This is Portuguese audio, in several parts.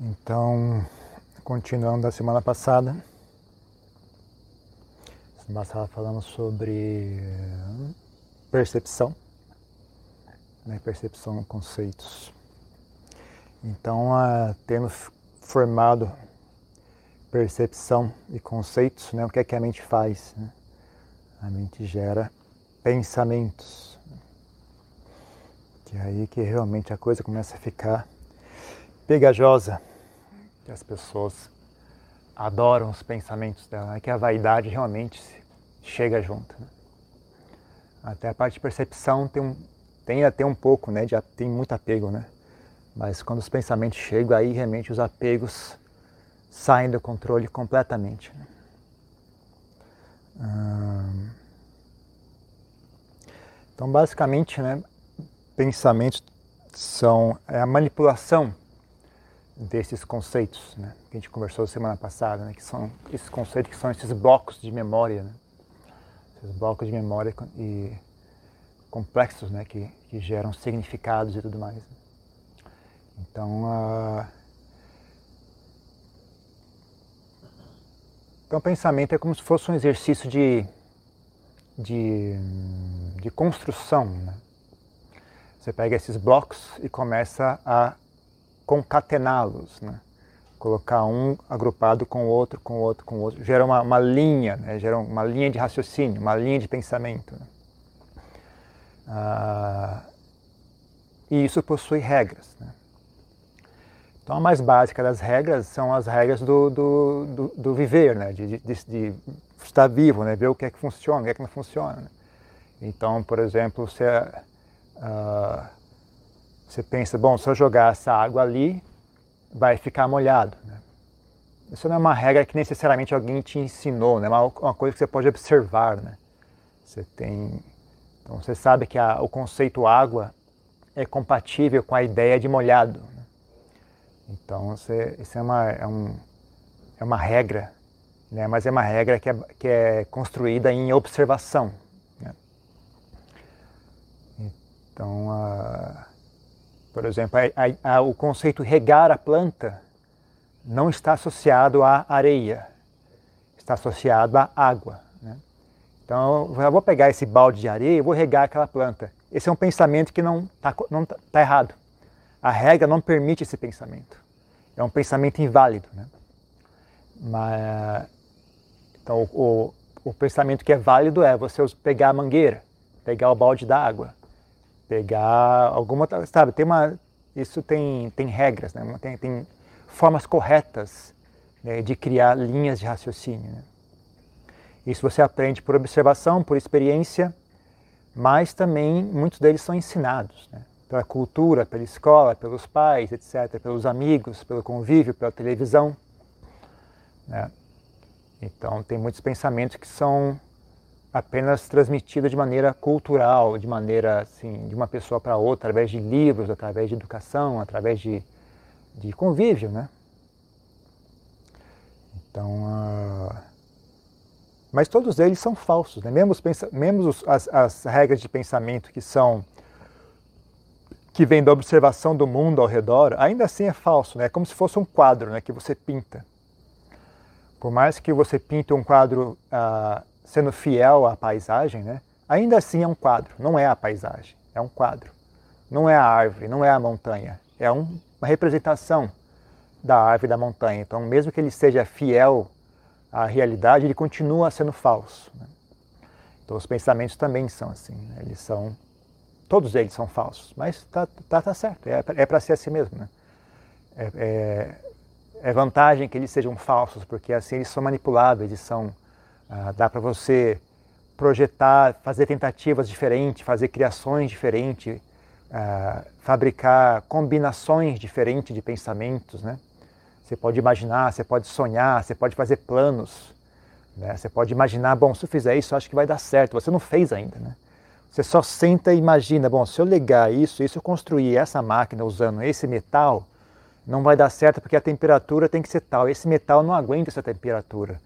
Então, continuando da semana passada, semana passada falando sobre eh, percepção, né, percepção, conceitos. Então, uh, tendo formado percepção e conceitos, né, o que é que a mente faz? Né? A mente gera pensamentos. Que é aí que realmente a coisa começa a ficar pegajosa que as pessoas adoram os pensamentos dela, é que a vaidade realmente chega junto. Né? Até a parte de percepção tem, um, tem até um pouco, né? Já tem muito apego, né? Mas quando os pensamentos chegam, aí realmente os apegos saem do controle completamente. Né? Hum... Então, basicamente, né, pensamentos são é a manipulação desses conceitos, né, que a gente conversou semana passada, né, que são esses conceitos que são esses blocos de memória, né, esses blocos de memória e complexos, né, que, que geram significados e tudo mais. Então, uh, então, o pensamento é como se fosse um exercício de, de, de construção. Né? Você pega esses blocos e começa a concatená-los, né? colocar um agrupado com o outro, com o outro, com o outro, gera uma, uma linha, né? gera uma linha de raciocínio, uma linha de pensamento. Né? Ah, e isso possui regras. Né? Então a mais básica das regras são as regras do, do, do, do viver, né? De, de, de, estar vivo, né? ver o que é que funciona, o que é que não funciona. Né? Então, por exemplo, você, uh, você pensa, bom, se eu jogar essa água ali, vai ficar molhado. Né? Isso não é uma regra que necessariamente alguém te ensinou, né? é uma, uma coisa que você pode observar. Né? Você tem, então você sabe que a, o conceito água é compatível com a ideia de molhado. Né? Então você, isso é uma, é, um, é uma regra, né? mas é uma regra que é, que é construída em observação. Né? Então, uh, por exemplo, a, a, o conceito regar a planta não está associado à areia, está associado à água. Né? Então, eu vou pegar esse balde de areia e vou regar aquela planta. Esse é um pensamento que não está tá, tá errado. A regra não permite esse pensamento. É um pensamento inválido. Né? Mas, então, o, o, o pensamento que é válido é você pegar a mangueira, pegar o balde d'água, pegar alguma, sabe, tem uma, isso tem, tem regras, né? tem, tem formas corretas né, de criar linhas de raciocínio. Né? Isso você aprende por observação, por experiência, mas também muitos deles são ensinados né? pela cultura, pela escola, pelos pais, etc., pelos amigos, pelo convívio, pela televisão. Né? Então, tem muitos pensamentos que são apenas transmitida de maneira cultural, de maneira assim, de uma pessoa para outra, através de livros, através de educação, através de, de convívio, né? Então, uh... mas todos eles são falsos, né? Mesmo, os, mesmo os, as, as regras de pensamento que são que vêm da observação do mundo ao redor, ainda assim é falso, né? É como se fosse um quadro, né? Que você pinta. Por mais que você pinte um quadro uh, sendo fiel à paisagem, né? ainda assim é um quadro, não é a paisagem, é um quadro. Não é a árvore, não é a montanha, é um, uma representação da árvore da montanha. Então, mesmo que ele seja fiel à realidade, ele continua sendo falso. Né? Então, os pensamentos também são assim, né? eles são, todos eles são falsos, mas tá, tá, tá certo, é, é para ser assim mesmo. Né? É, é, é vantagem que eles sejam falsos, porque assim eles são manipuláveis, eles são ah, dá para você projetar, fazer tentativas diferentes, fazer criações diferentes, ah, fabricar combinações diferentes de pensamentos, né? Você pode imaginar, você pode sonhar, você pode fazer planos, né? Você pode imaginar, bom, se eu fizer isso, acho que vai dar certo. Você não fez ainda, né? Você só senta e imagina, bom, se eu ligar isso, se eu construir essa máquina usando esse metal, não vai dar certo porque a temperatura tem que ser tal. Esse metal não aguenta essa temperatura.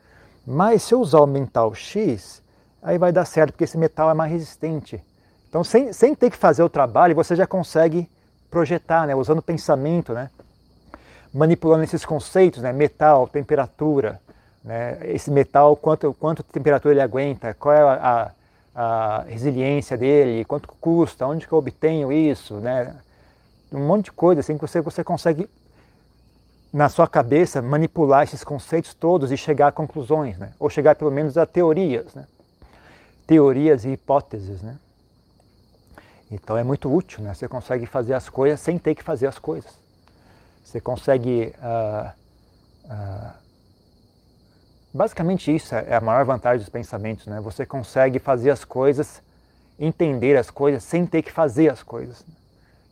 Mas se eu usar o mental X, aí vai dar certo, porque esse metal é mais resistente. Então, sem, sem ter que fazer o trabalho, você já consegue projetar, né, usando pensamento. Né? manipulando esses conceitos, né? metal, temperatura, né? esse metal, quanto, quanto temperatura ele aguenta, qual é a, a, a resiliência dele, quanto custa, onde que eu obtenho isso, né? um monte de coisa assim que você, você consegue na sua cabeça manipular esses conceitos todos e chegar a conclusões, né? ou chegar pelo menos a teorias, né? teorias e hipóteses. Né? Então é muito útil, né? você consegue fazer as coisas sem ter que fazer as coisas. Você consegue. Uh, uh, basicamente, isso é a maior vantagem dos pensamentos. Né? Você consegue fazer as coisas, entender as coisas sem ter que fazer as coisas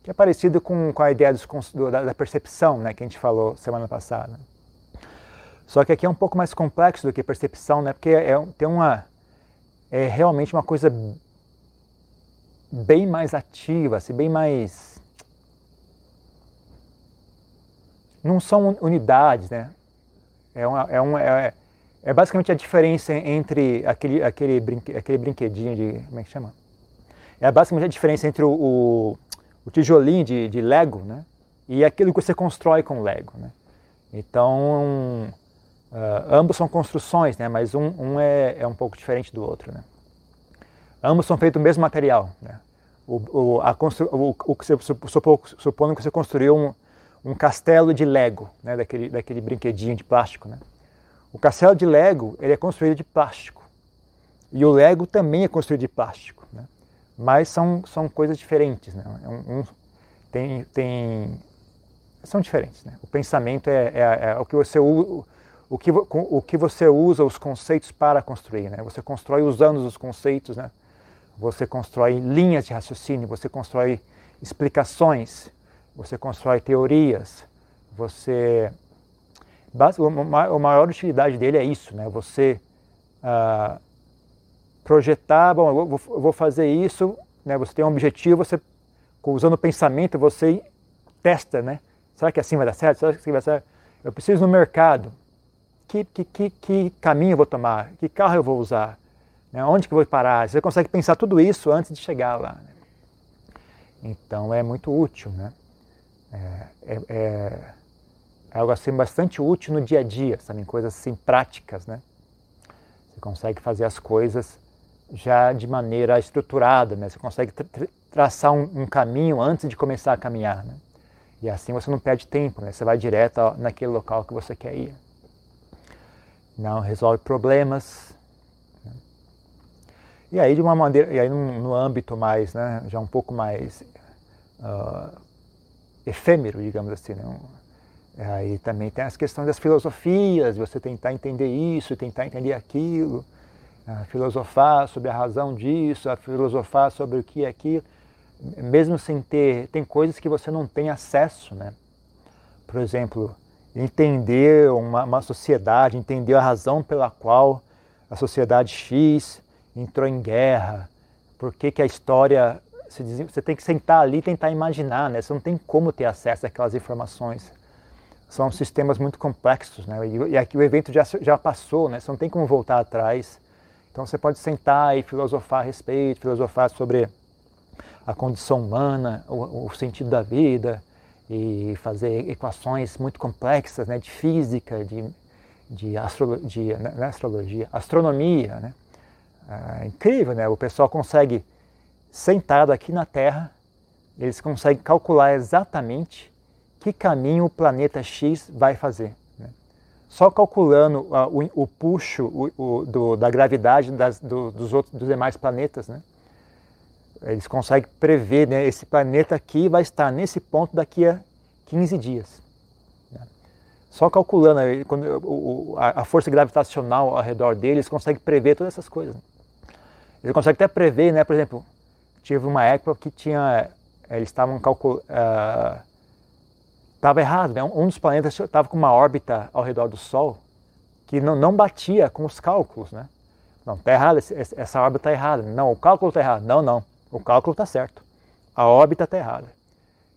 que é parecido com, com a ideia dos, do, da, da, percepção, né, que a gente falou semana passada. Só que aqui é um pouco mais complexo do que percepção, né, porque é, tem uma, é realmente uma coisa bem mais ativa, assim, bem mais... Não são unidades, né? É, uma, é, uma, é, é basicamente a diferença entre aquele, aquele, brinque, aquele brinquedinho de... Como é que chama? É basicamente a diferença entre o, o o tijolinho de, de Lego, né? E aquilo que você constrói com Lego, né? Então, uh, ambos são construções, né? Mas um, um é, é, um pouco diferente do outro, né? Ambos são feitos do mesmo material, né? O, o, a constru, o, o que você, supondo que você construiu um, um castelo de Lego, né? Daquele, daquele brinquedinho de plástico, né? O castelo de Lego, ele é construído de plástico. E o Lego também é construído de plástico? Mas são, são coisas diferentes. Né? É um, um, tem, tem, são diferentes. Né? O pensamento é, é, é, o, que você, o, o, que, o que você usa os conceitos para construir. Né? Você constrói usando os conceitos, né? você constrói linhas de raciocínio, você constrói explicações, você constrói teorias, você... A maior utilidade dele é isso, né? você... Uh, projetar, bom, eu vou, fazer isso, né? Você tem um objetivo, você usando o pensamento você testa, né? Será que assim vai dar certo? Será que assim vai dar certo? Eu preciso no mercado. Que, que, que, que caminho eu vou tomar? Que carro eu vou usar? Né? Onde que eu vou parar? Você consegue pensar tudo isso antes de chegar lá. Né? Então é muito útil, né? É, é, é, é algo assim bastante útil no dia a dia, sabe? Coisas assim práticas, né? Você consegue fazer as coisas já de maneira estruturada, né? Você consegue traçar um, um, caminho antes de começar a caminhar, né? E assim você não perde tempo, né? Você vai direto naquele local que você quer ir. Não resolve problemas. Né? E aí de uma maneira, e aí no âmbito mais, né? Já um pouco mais uh, efêmero, digamos assim, né? Aí também tem as questões das filosofias, você tentar entender isso, tentar entender aquilo a filosofar sobre a razão disso, a filosofar sobre o que é aquilo, mesmo sem ter, tem coisas que você não tem acesso, né? Por exemplo, entender uma, uma sociedade, entender a razão pela qual a sociedade X entrou em guerra, por que, que a história você tem que sentar ali e tentar imaginar, né? Você não tem como ter acesso àquelas informações. São sistemas muito complexos, né? E, aqui o evento já, já passou, né? Você não tem como voltar atrás. Então você pode sentar e filosofar a respeito, filosofar sobre a condição humana, o, o sentido da vida e fazer equações muito complexas né, de física, de, de, astro, de né, é astrologia, astronomia. Né? É incrível, né? O pessoal consegue, sentado aqui na Terra, eles conseguem calcular exatamente que caminho o planeta X vai fazer só calculando uh, o, o, puxo o, o, do, da gravidade das, do, dos, outros, dos demais planetas, né? eles conseguem prever, né, esse planeta aqui vai estar nesse ponto daqui a 15 dias. Né? Só calculando quando, o, a, a, força gravitacional ao redor deles, eles conseguem prever todas essas coisas. Né? Eles conseguem até prever, né, por exemplo, tive uma época que tinha, eles estavam calculando, uh, estava errado. Né? Um dos planetas estava com uma órbita ao redor do Sol que não, não batia com os cálculos. Né? Não, está errado, essa órbita está errada. Não, o cálculo está errado. Não, não, o cálculo está certo. A órbita está errada.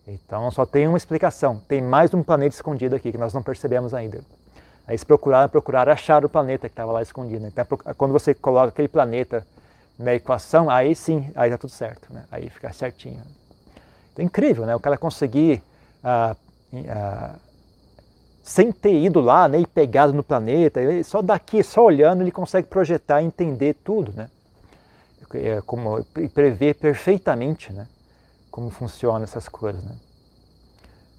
Então só tem uma explicação. Tem mais um planeta escondido aqui que nós não percebemos ainda. Aí eles procuraram, procuraram achar o planeta que estava lá escondido. Então, quando você coloca aquele planeta na equação, aí sim, aí está tudo certo. Né? Aí fica certinho. É incrível, né? O cara conseguir ah, sem ter ido lá, né, e pegado no planeta, só daqui, só olhando, ele consegue projetar e entender tudo, né? É, como, prever perfeitamente, né? Como funcionam essas coisas, né?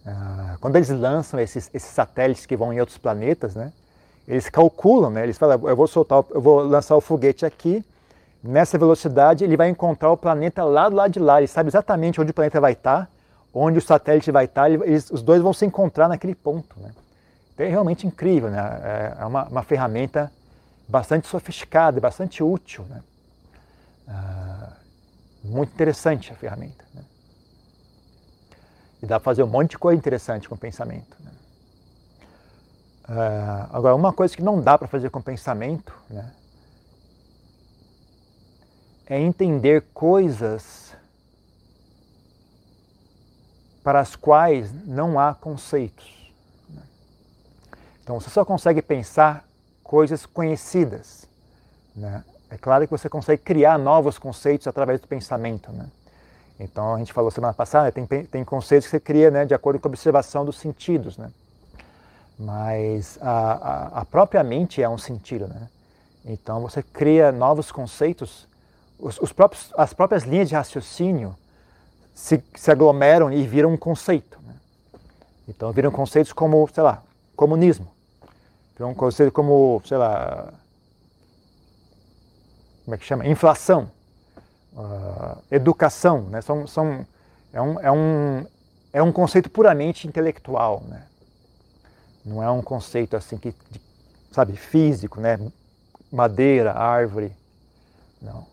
Ah, quando eles lançam esses, esses satélites que vão em outros planetas, né? Eles calculam, né? Eles falam, eu vou soltar, eu vou lançar o foguete aqui, nessa velocidade ele vai encontrar o planeta lá do lado de lá, ele sabe exatamente onde o planeta vai estar, onde o satélite vai estar, eles, os dois vão se encontrar naquele ponto, né? é realmente incrível, né? É, é uma, uma ferramenta bastante sofisticada, bastante útil, né? Ah, muito interessante a ferramenta. Né? E dá para fazer um monte de coisa interessante com o pensamento. Né? Ah, agora, uma coisa que não dá para fazer com o pensamento né? é entender coisas para as quais não há conceitos. Então você só consegue pensar coisas conhecidas. Né? É claro que você consegue criar novos conceitos através do pensamento. Né? Então a gente falou semana passada, tem, tem conceitos que você cria né, de acordo com a observação dos sentidos. Né? Mas a, a, a própria mente é um sentido. Né? Então você cria novos conceitos, os, os próprios, as próprias linhas de raciocínio se, se aglomeram e viram um conceito. Né? Então viram conceitos como, sei lá, comunismo. Então, um conceito como, sei lá, como é que chama? Inflação, uh, educação, né? São, são, é, um, é, um, é um conceito puramente intelectual, né? Não é um conceito assim que, de, sabe, físico, né? Madeira, árvore, não.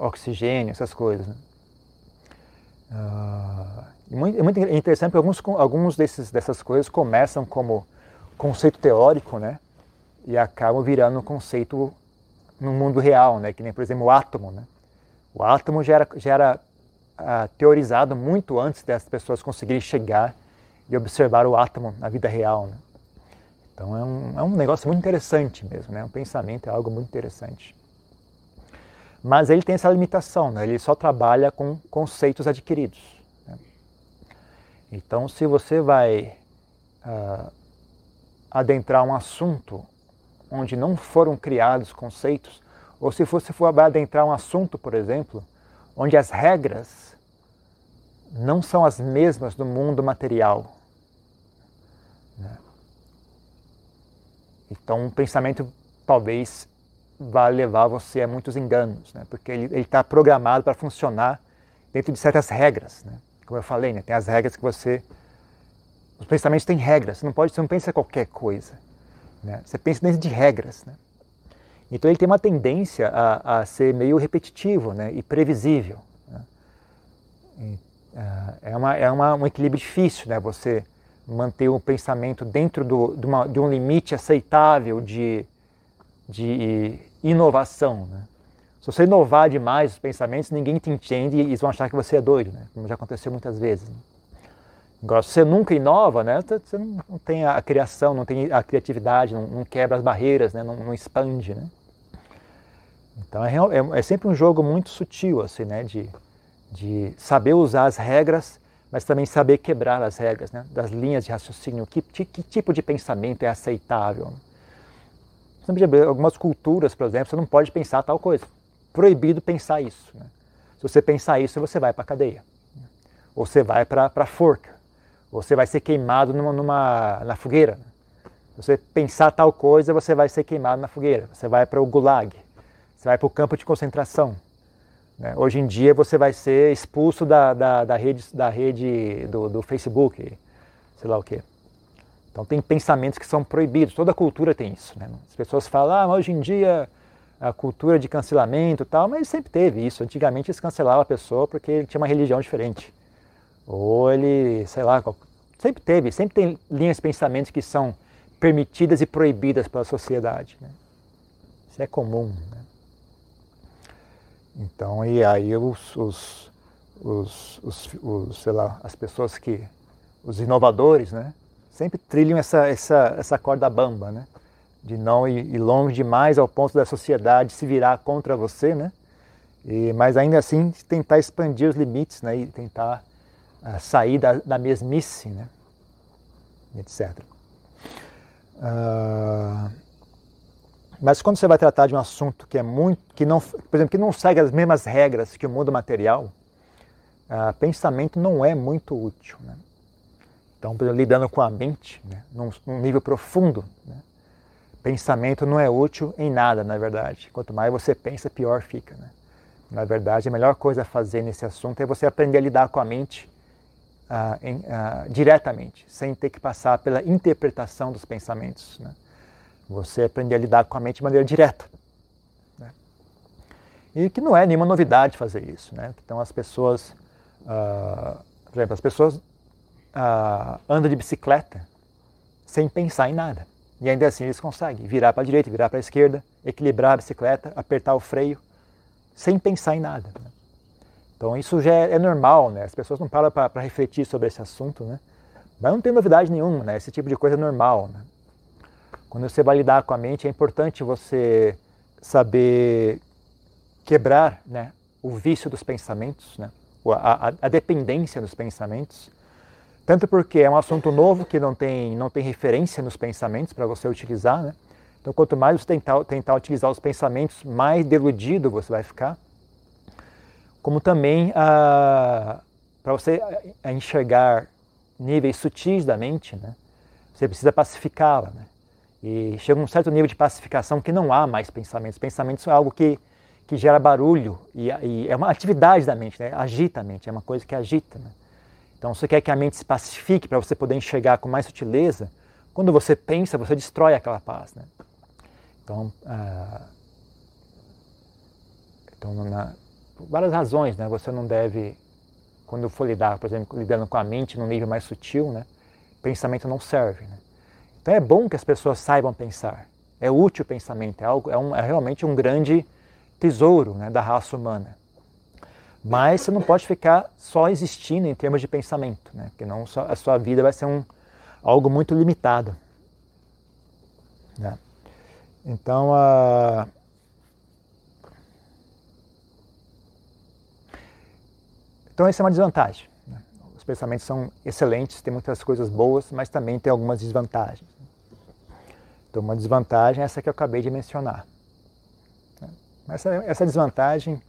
Oxigênio, essas coisas, né? Uh, é muito interessante porque alguns, alguns desses, dessas coisas começam como conceito teórico, né? E acabam virando conceito no mundo real, né? Que nem, por exemplo, o átomo, né? O átomo já era, já era uh, teorizado muito antes das pessoas conseguirem chegar e observar o átomo na vida real, né? Então é um, é um negócio muito interessante mesmo, né? Um pensamento é algo muito interessante. Mas ele tem essa limitação, né? Ele só trabalha com conceitos adquiridos. Né? Então, se você vai uh, adentrar um assunto onde não foram criados conceitos, ou se você for adentrar um assunto, por exemplo, onde as regras não são as mesmas do mundo material. Né? Então, o pensamento talvez vá levar você a muitos enganos, né? porque ele está programado para funcionar dentro de certas regras. Né? Como eu falei, né? tem as regras que você os pensamentos têm regras, você não pode, você não pensa qualquer coisa. Né? Você pensa dentro de regras. Né? Então ele tem uma tendência a, a ser meio repetitivo né? e previsível. Né? Uh, é uma, é uma, um equilíbrio difícil, né? Você manter o pensamento dentro do, de, uma, de, um limite aceitável de, de inovação. Né? Se você inovar demais os pensamentos, ninguém te entende e eles vão achar que você é doido, né? como já aconteceu muitas vezes. Né? Agora, se você nunca inova, né, você não tem a criação, não tem a criatividade, não, não quebra as barreiras, né, não, não expande. Né? Então é, é, é, sempre um jogo muito sutil, assim, né, de, de saber usar as regras, mas também saber quebrar as regras, né, das linhas de raciocínio, que, que, que tipo de pensamento é aceitável. Algumas culturas, por exemplo, você não pode pensar tal coisa. Proibido pensar isso. Né? Se você pensar isso, você vai para a cadeia. Ou você vai para a forca você vai ser queimado numa, numa, na fogueira. Se você pensar tal coisa, você vai ser queimado na fogueira. Você vai para o gulag, você vai para o campo de concentração. Né? Hoje em dia você vai ser expulso da, da, da rede, da rede do, do, Facebook, sei lá o quê. Então tem pensamentos que são proibidos, toda cultura tem isso. Né? As pessoas falam, ah, hoje em dia a cultura de cancelamento e tal, mas sempre teve isso. Antigamente eles cancelavam a pessoa porque ele tinha uma religião diferente. Ou ele, sei lá, sempre teve, sempre tem linhas de pensamento que são permitidas e proibidas pela sociedade. Né? Isso é comum. Né? Então, e aí os, os, os, os, os, sei lá, as pessoas que, os inovadores, né? Sempre trilham essa, essa, essa corda bamba, né? De não ir, longe demais ao ponto da sociedade se virar contra você, né? E, mas ainda assim tentar expandir os limites, né? E tentar sair da, da mesmice, né? etc. Uh, mas quando você vai tratar de um assunto que é muito, que não, por exemplo, que não segue as mesmas regras que o mundo material, uh, pensamento não é muito útil. Né? Então, lidando com a mente, né, num, num, nível profundo, né, pensamento não é útil em nada, na verdade. Quanto mais você pensa, pior fica. Né? Na verdade, a melhor coisa a fazer nesse assunto é você aprender a lidar com a mente uh, em, uh, diretamente, sem ter que passar pela interpretação dos pensamentos. Né? Você aprender a lidar com a mente de maneira direta. Né? E que não é nenhuma novidade fazer isso. Né? Então as pessoas, uh, por exemplo, as pessoas uh, andam de bicicleta sem pensar em nada. E ainda assim eles conseguem virar para a direita, virar para a esquerda, equilibrar a bicicleta, apertar o freio, sem pensar em nada. Né? Então isso já é, é, normal, né? As pessoas não param para refletir sobre esse assunto, né? Mas não tem novidade nenhuma, né? Esse tipo de coisa é normal, né? Quando você vai lidar com a mente, é importante você saber quebrar né, o vício dos pensamentos, né, a, a, a dependência dos pensamentos. Tanto porque é um assunto novo que não tem, não tem referência nos pensamentos para você utilizar. Né? Então, quanto mais você tentar, tentar utilizar os pensamentos, mais deludido você vai ficar. Como também ah, para você enxergar níveis sutis da mente, né? você precisa pacificá-la. Né? E chega um certo nível de pacificação que não há mais pensamentos. Pensamentos são algo que, que gera barulho e, e é uma atividade da mente, né? agita a mente, é uma coisa que agita. Né? Então, você quer que a mente se pacifique para você poder enxergar com mais sutileza, quando você pensa, você destrói aquela paz. Né? Então, ah, então na, por várias razões, né? você não deve, quando for lidar, por exemplo, lidando com a mente num nível mais sutil, né? pensamento não serve. Né? Então é bom que as pessoas saibam pensar. É útil o pensamento, é, algo, é, um, é realmente um grande tesouro né, da raça humana. Mas você não pode ficar só existindo em termos de pensamento, né? porque não a sua vida vai ser um, algo muito limitado. Né? Então, a... então essa é uma desvantagem. Né? Os pensamentos são excelentes, tem muitas coisas boas, mas também tem algumas desvantagens. Então, uma desvantagem é essa que eu acabei de mencionar. Essa, essa desvantagem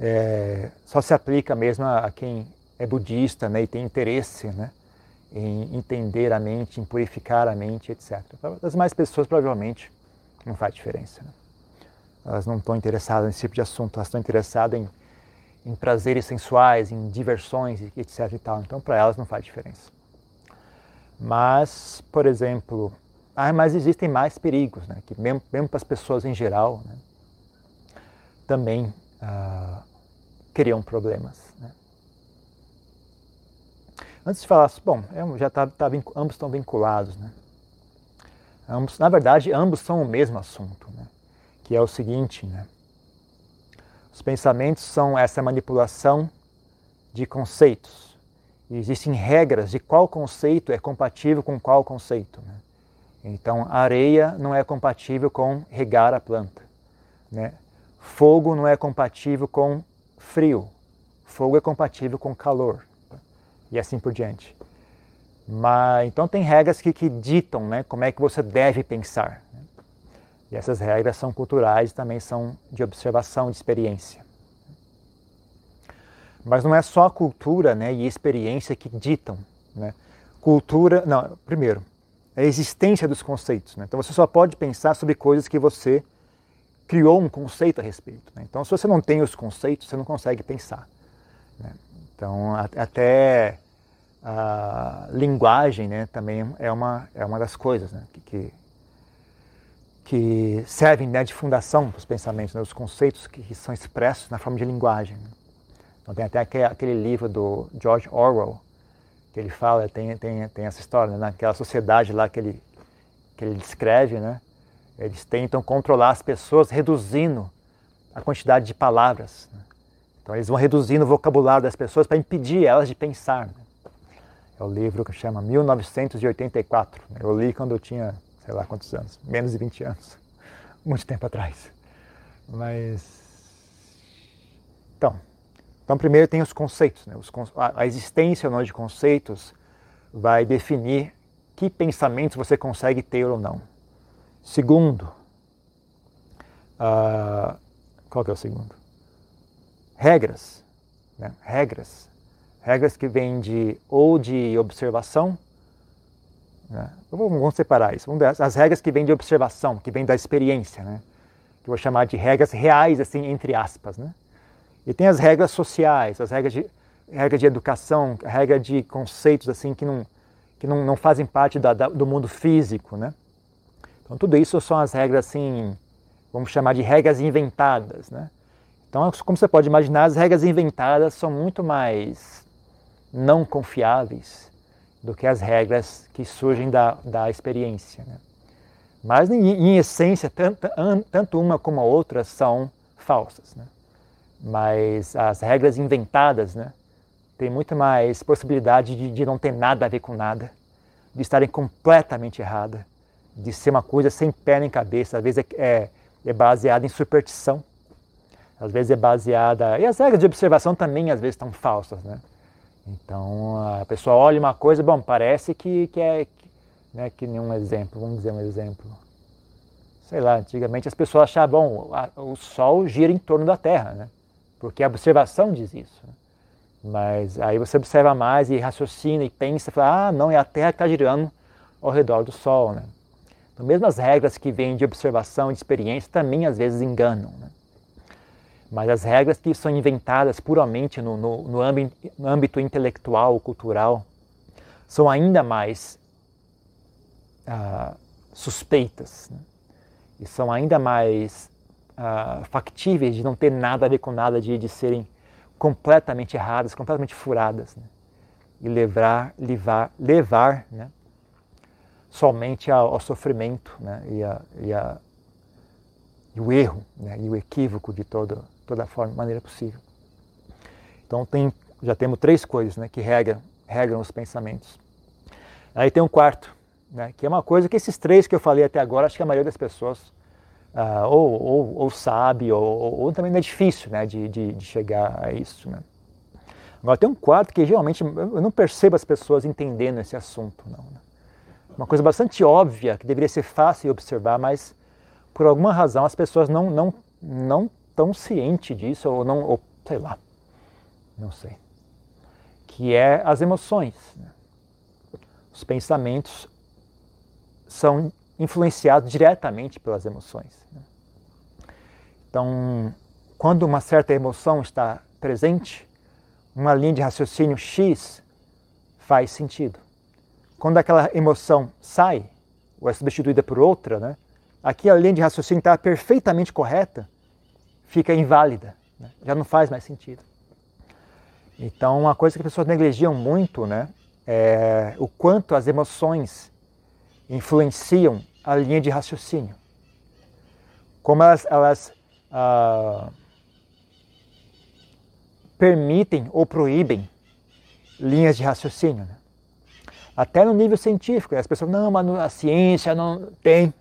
é, só se aplica mesmo a, quem é budista né, e tem interesse né, em entender a mente, em purificar a mente, etc. Para as mais pessoas, provavelmente, não faz diferença. Né? Elas não estão interessadas nesse tipo de assunto, elas estão interessadas em, em prazeres sensuais, em diversões, etc. E tal. Então, para elas não faz diferença. Mas, por exemplo, ah, mas existem mais perigos, né? que mesmo, mesmo para as pessoas em geral, né? também ah, criam problemas. Né? Antes de falar, bom, é já tá, tá, ambos estão vinculados, né? Ambos, na verdade, ambos são o mesmo assunto, né? que é o seguinte, né? Os pensamentos são essa manipulação de conceitos. E existem regras de qual conceito é compatível com qual conceito. Né? Então, areia não é compatível com regar a planta. Né? Fogo não é compatível com frio. Fogo é compatível com calor. E assim por diante. Mas, então, tem regras que, que ditam né, como é que você deve pensar. Né? E essas regras são culturais também são de observação, de experiência. Mas não é só a cultura né, e experiência que ditam. Né? Cultura, não, primeiro, a existência dos conceitos. Né? Então você só pode pensar sobre coisas que você criou um conceito a respeito. Né? Então se você não tem os conceitos, você não consegue pensar. Né? Então até a linguagem né, também é uma, é uma das coisas né, que, que, que, servem né, de fundação para os pensamentos, né, os conceitos que, que, são expressos na forma de linguagem. Então tem até aquele, livro do George Orwell, que ele fala, tem, tem, tem essa história, naquela sociedade lá que ele, que ele descreve, né? Eles tentam controlar as pessoas reduzindo a quantidade de palavras. Né? Então eles vão reduzindo o vocabulário das pessoas para impedir elas de pensar. Né? É o livro que chama 1984. Né? Eu li quando eu tinha, sei lá quantos anos, menos de 20 anos, muito tempo atrás. Mas. Então, então, primeiro tem os conceitos. Né? Os, a existência ou não de conceitos vai definir que pensamentos você consegue ter ou não. Segundo, uh, qual que é o segundo? Regras, né? regras, regras que vêm de ou de observação, né? vamos separar isso. As regras que vêm de observação, que vêm da experiência, né? Que eu vou chamar de regras reais, assim entre aspas, né? E tem as regras sociais, as regras de regra de educação, regra de conceitos assim que não que não, não fazem parte da, da, do mundo físico, né? Então tudo isso são as regras assim, vamos chamar de regras inventadas, né? Então, como você pode imaginar, as regras inventadas são muito mais não confiáveis do que as regras que surgem da, da experiência. Né? Mas, em, em essência, tanto, tanto, uma como a outra são falsas. Né? Mas as regras inventadas né, têm muito mais possibilidade de, de não ter nada a ver com nada, de estarem completamente erradas de ser uma coisa sem pé nem cabeça, às vezes é, é, é baseada em superstição, às vezes é baseada. E as regras de observação também às vezes estão falsas, né? Então a pessoa olha uma coisa, bom, parece que, que é. Né, que nenhum exemplo, vamos dizer um exemplo. Sei lá, antigamente as pessoas achavam, bom, o Sol gira em torno da Terra, né? Porque a observação diz isso. Né? Mas aí você observa mais e raciocina e pensa, fala, ah, não, é a Terra que está girando ao redor do Sol, né? Então, mesmo as regras que vêm de observação de experiência também às vezes enganam. Né? Mas as regras que são inventadas puramente no, no, no, âmbito, no âmbito intelectual, cultural, são ainda mais ah, suspeitas né? e são ainda mais ah, factíveis de não ter nada a ver com nada, de, de serem completamente erradas, completamente furadas né? e levar, levar, levar né? Somente ao, ao sofrimento né? e, a, e, a, e, o erro né? e o equívoco de todo, toda forma, maneira possível. Então tem, já temos três coisas né? que regram, regram os pensamentos. Aí tem um quarto, né? que é uma coisa que esses três que eu falei até agora, acho que a maioria das pessoas uh, ou, ou, ou, sabe, ou, ou, também é difícil né? de, de, de chegar a isso. Né? Agora tem um quarto que geralmente eu não percebo as pessoas entendendo esse assunto. Não, né? Uma coisa bastante óbvia, que deveria ser fácil de observar, mas por alguma razão as pessoas não não não tão cientes disso ou não, ou, sei lá, não sei, que é as emoções. Né? Os pensamentos são influenciados diretamente pelas emoções. Né? Então, quando uma certa emoção está presente, uma linha de raciocínio X faz sentido. Quando aquela emoção sai, ou é substituída por outra, né, aqui a linha de raciocínio está perfeitamente correta, fica inválida, né, já não faz mais sentido. Então, uma coisa que as pessoas negligiam muito né, é o quanto as emoções influenciam a linha de raciocínio. Como elas, elas ah, permitem ou proíbem linhas de raciocínio. Né? Até no nível científico. As pessoas, não, mas a ciência não tem.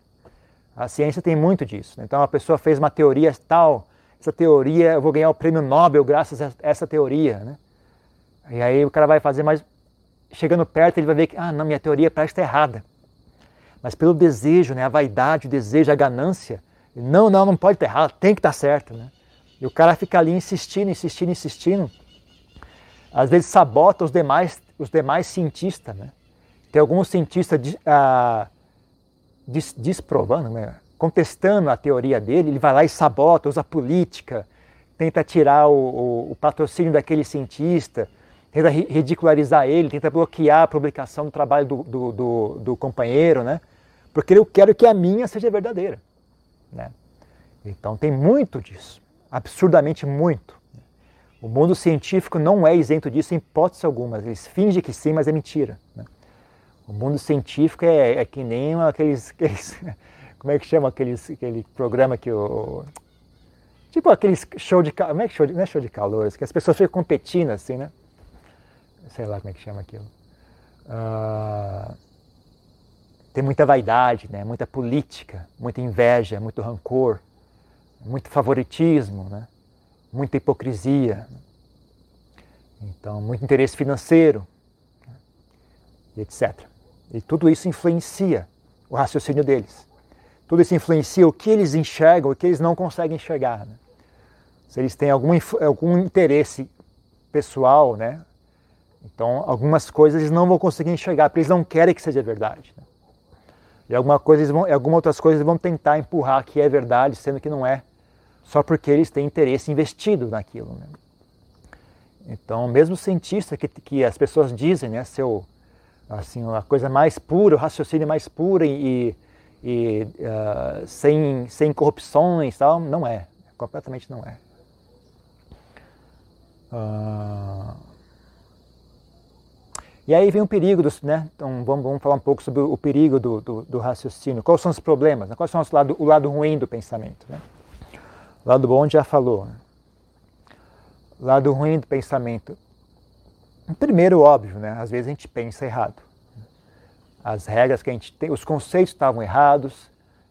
A ciência tem muito disso. Então a pessoa fez uma teoria tal, essa teoria, eu vou ganhar o prêmio Nobel graças a essa teoria. Né? E aí o cara vai fazer, mas chegando perto ele vai ver que, ah, não, minha teoria parece estar errada. Mas pelo desejo, né, a vaidade, o desejo, a ganância, não, não, não pode estar errado, tem que estar certo. Né? E o cara fica ali insistindo, insistindo, insistindo. Às vezes sabota os demais, os demais cientistas, né? Tem alguns cientistas ah, des, desprovando, né? contestando a teoria dele, ele vai lá e sabota, usa política, tenta tirar o, o, o patrocínio daquele cientista, tenta ridicularizar ele, tenta bloquear a publicação do trabalho do, do, do, do companheiro, né? porque eu quero que a minha seja verdadeira. Né? Então tem muito disso, absurdamente muito. O mundo científico não é isento disso em hipótese alguma. Eles fingem que sim, mas é mentira. Né? O mundo científico é, é que nem aqueles, aqueles, Como é que chama aqueles, aquele programa que o. Tipo aqueles show de. Como é que show de, não é show de calores, que as pessoas ficam competindo assim, né? Sei lá como é que chama aquilo. Uh, tem muita vaidade, né? muita política, muita inveja, muito rancor, muito favoritismo, né? muita hipocrisia. Então, muito interesse financeiro, etc. E tudo isso influencia o raciocínio deles. Tudo isso influencia o que eles enxergam, o que eles não conseguem enxergar. Né? Se eles têm algum, algum interesse pessoal, né? Então, algumas coisas eles não vão conseguir enxergar, porque eles não querem que seja verdade. Né? E alguma coisa vão, algumas outras coisas vão tentar empurrar que é verdade, sendo que não é, só porque eles têm interesse investido naquilo. Né? Então, mesmo cientista que, que as pessoas dizem, né, seu, assim, a coisa mais pura, o raciocínio mais puro e, e uh, sem, sem corrupções, tal, não é, completamente não é. Uh... E aí vem o perigo, dos, né? Então vamos, vamos falar um pouco sobre o perigo do, do, do raciocínio. Quais são os problemas? Né? Quais são os lado, o lado ruim do pensamento? Né? O lado bom já falou. Né? Lado ruim do pensamento. Primeiro, óbvio, né? às vezes a gente pensa errado. As regras que a gente tem, os conceitos estavam errados,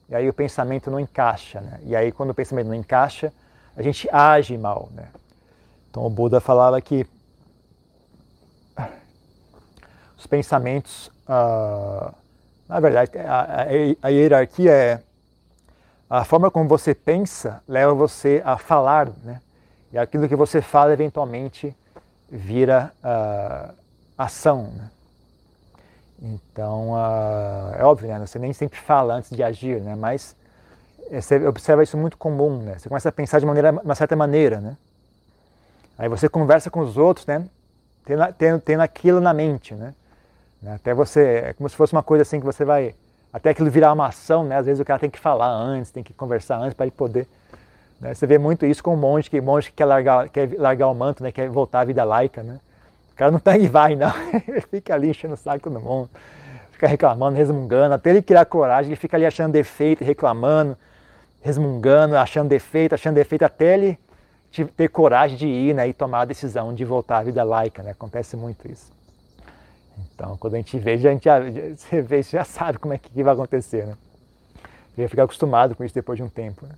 e aí o pensamento não encaixa. Né? E aí, quando o pensamento não encaixa, a gente age mal. Né? Então o Buda falava que os pensamentos, uh, na verdade, a, a, hierarquia é a forma como você pensa leva você a falar, né? E aquilo que você fala eventualmente vira uh, ação. Né? Então, uh, é óbvio, né? Você nem sempre fala antes de agir, né? Mas você observa isso muito comum, né? Você começa a pensar de maneira, uma certa maneira, né? Aí você conversa com os outros, né? Tendo, tendo, tendo aquilo na mente, né? Até você, é como se fosse uma coisa assim que você vai, até aquilo virar uma ação, né? Às vezes o cara tem que falar antes, tem que conversar antes para ele poder. Né? Você vê muito isso com um monge que monge que quer largar, quer largar o manto, né? Quer voltar à vida laica, né? O cara não tá e vai, não. ele fica ali enchendo o saco do mundo, fica reclamando, resmungando, até ele criar coragem, ele fica ali achando defeito, reclamando, resmungando, achando defeito, achando defeito, até ele ter coragem de ir né, e tomar a decisão de voltar à vida laica. Né? Acontece muito isso. Então, quando a gente vê, a gente já, você vê, já sabe como é que vai acontecer. Né? Você vai ficar acostumado com isso depois de um tempo. Né?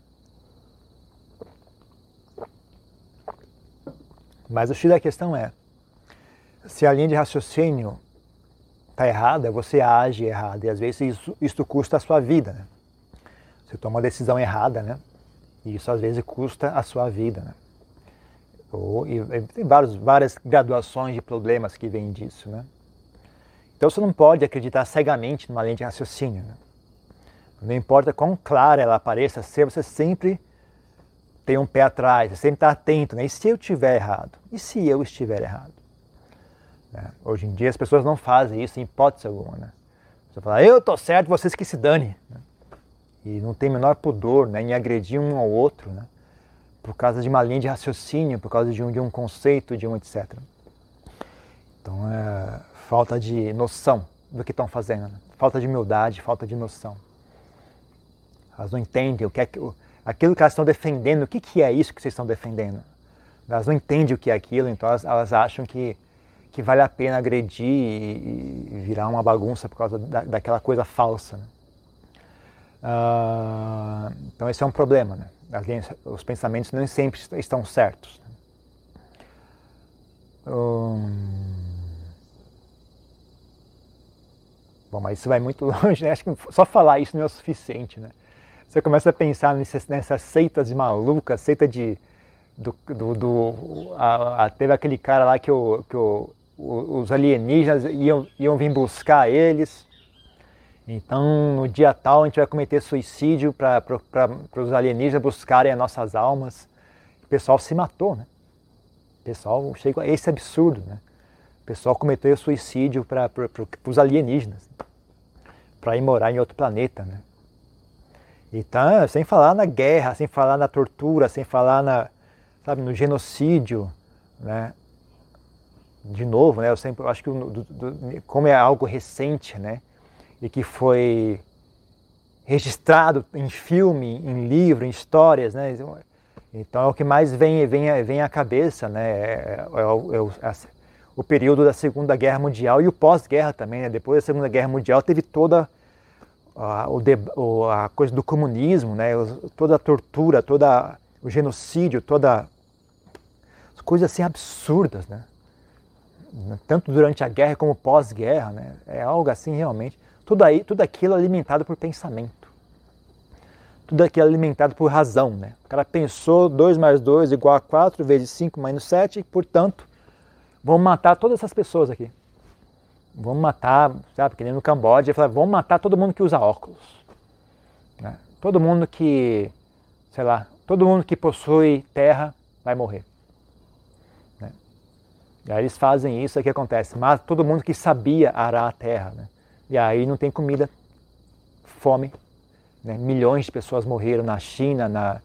Mas o X da questão é, se a linha de raciocínio está errada, você age errado. E às vezes isso, isso custa a sua vida. Né? Você toma uma decisão errada, né? E isso às vezes custa a sua vida. Né? Ou, e, tem vários, várias graduações de problemas que vêm disso. Né? Então você não pode acreditar cegamente numa linha de raciocínio. Né? Não importa quão clara ela pareça ser, você sempre tem um pé atrás, sempre está atento. Né? E se eu estiver errado? E se eu estiver errado? Né? Hoje em dia as pessoas não fazem isso em hipótese alguma. Né? Você fala, eu estou certo, vocês que se dane. Né? E não tem menor pudor né, em agredir um ao outro. Né? por causa de uma linha de raciocínio, por causa de um, de um conceito, de um etc. Então é falta de noção do que estão fazendo, né? falta de humildade, falta de noção. Elas não entendem o que é aquilo que elas estão defendendo, o que, que é isso que vocês estão defendendo. Elas não entendem o que é aquilo, então elas, elas acham que, que vale a pena agredir e, e virar uma bagunça por causa da, daquela coisa falsa. Né? Uh, então esse é um problema. Né? os pensamentos nem sempre estão certos. Hum... Bom, mas isso vai muito longe, né? Acho que só falar isso não é o suficiente, né? Você começa a pensar nessas, nessas seitas malucas, seita de... Do, do, do a, a, teve aquele cara lá que, o, que o, os alienígenas iam, iam vir buscar eles então, no dia tal, a gente vai cometer suicídio para os alienígenas buscarem as nossas almas. O pessoal se matou, né? O pessoal chegou a esse absurdo, né? O pessoal cometeu suicídio para os alienígenas, para ir morar em outro planeta, né? Então, sem falar na guerra, sem falar na tortura, sem falar na, sabe, no genocídio, né? De novo, né? Eu sempre eu acho que do, do, como é algo recente, né? e que foi registrado em filme, em livro, em histórias, né? Então é o que mais vem, vem, vem à cabeça, né? É, é, é o, o, período da Segunda Guerra Mundial e o pós-guerra também, né? Depois da Segunda Guerra Mundial teve toda a, o, a coisa do comunismo, né? Toda a tortura, toda o genocídio, toda as coisas assim absurdas, né? tanto durante a guerra como pós-guerra, né? é algo assim realmente. Tudo, aí, tudo aquilo alimentado por pensamento. Tudo aquilo alimentado por razão. Né? O cara pensou 2 mais 2 igual a 4 vezes 5 menos 7, portanto, vamos matar todas essas pessoas aqui. Vamos matar, sabe, que nem no Camboja, fala, vamos matar todo mundo que usa óculos. Né? Todo mundo que, sei lá, todo mundo que possui terra vai morrer. E aí eles fazem isso, o que acontece? Mas todo mundo que sabia arar a terra. Né? E aí não tem comida, fome. Né? Milhões de pessoas morreram na China, na,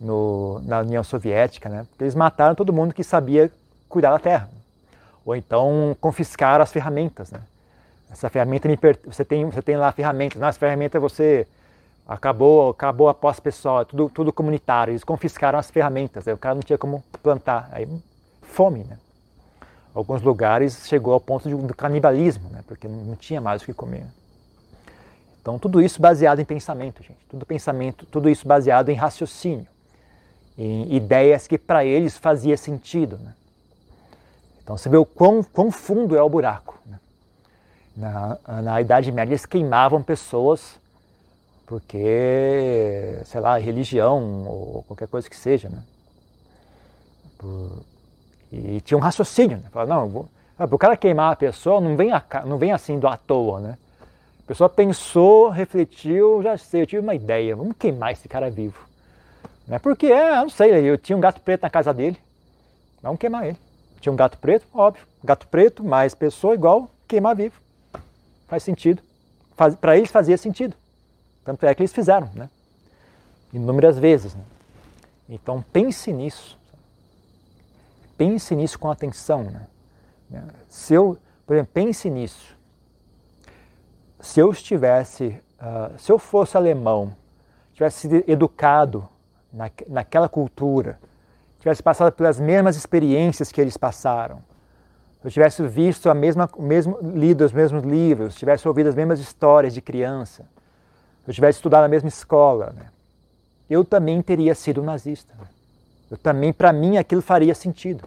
no, na União Soviética. Né? Eles mataram todo mundo que sabia cuidar da terra. Ou então confiscaram as ferramentas. Né? Essa ferramenta você tem você tem lá ferramentas. Nas ferramentas você acabou acabou a pós pessoal, tudo tudo comunitário. Eles confiscaram as ferramentas. Aí o cara não tinha como plantar. Aí fome, né? alguns lugares chegou ao ponto de, do canibalismo, né? porque não, não tinha mais o que comer. Então tudo isso baseado em pensamento, gente. Tudo pensamento, tudo isso baseado em raciocínio, em ideias que para eles fazia sentido. Né? Então você vê o quão, quão fundo é o buraco. Né? Na, na Idade Média eles queimavam pessoas porque, sei lá, religião ou qualquer coisa que seja, né? Por, e tinha um raciocínio. Né? Falava, não, vou... para o cara queimar a pessoa não vem, a... não vem assim do à toa, né? A pessoa pensou, refletiu, já sei, eu tive uma ideia, vamos queimar esse cara vivo. Né? Porque, é, não sei, eu tinha um gato preto na casa dele, vamos queimar ele. Tinha um gato preto, óbvio, gato preto mais pessoa igual queimar vivo. Faz sentido. Faz... Para eles fazia sentido. Tanto é que eles fizeram, né? Inúmeras vezes. Né? Então pense nisso pense nisso com atenção. Né? Se eu, por exemplo, pense nisso. Se eu estivesse, uh, se eu fosse alemão, tivesse sido educado na, naquela cultura, tivesse passado pelas mesmas experiências que eles passaram, eu tivesse visto a mesma, mesmo, lido os mesmos livros, tivesse ouvido as mesmas histórias de criança, eu tivesse estudado na mesma escola, né? eu também teria sido nazista. Né? Eu também, para mim, aquilo faria sentido.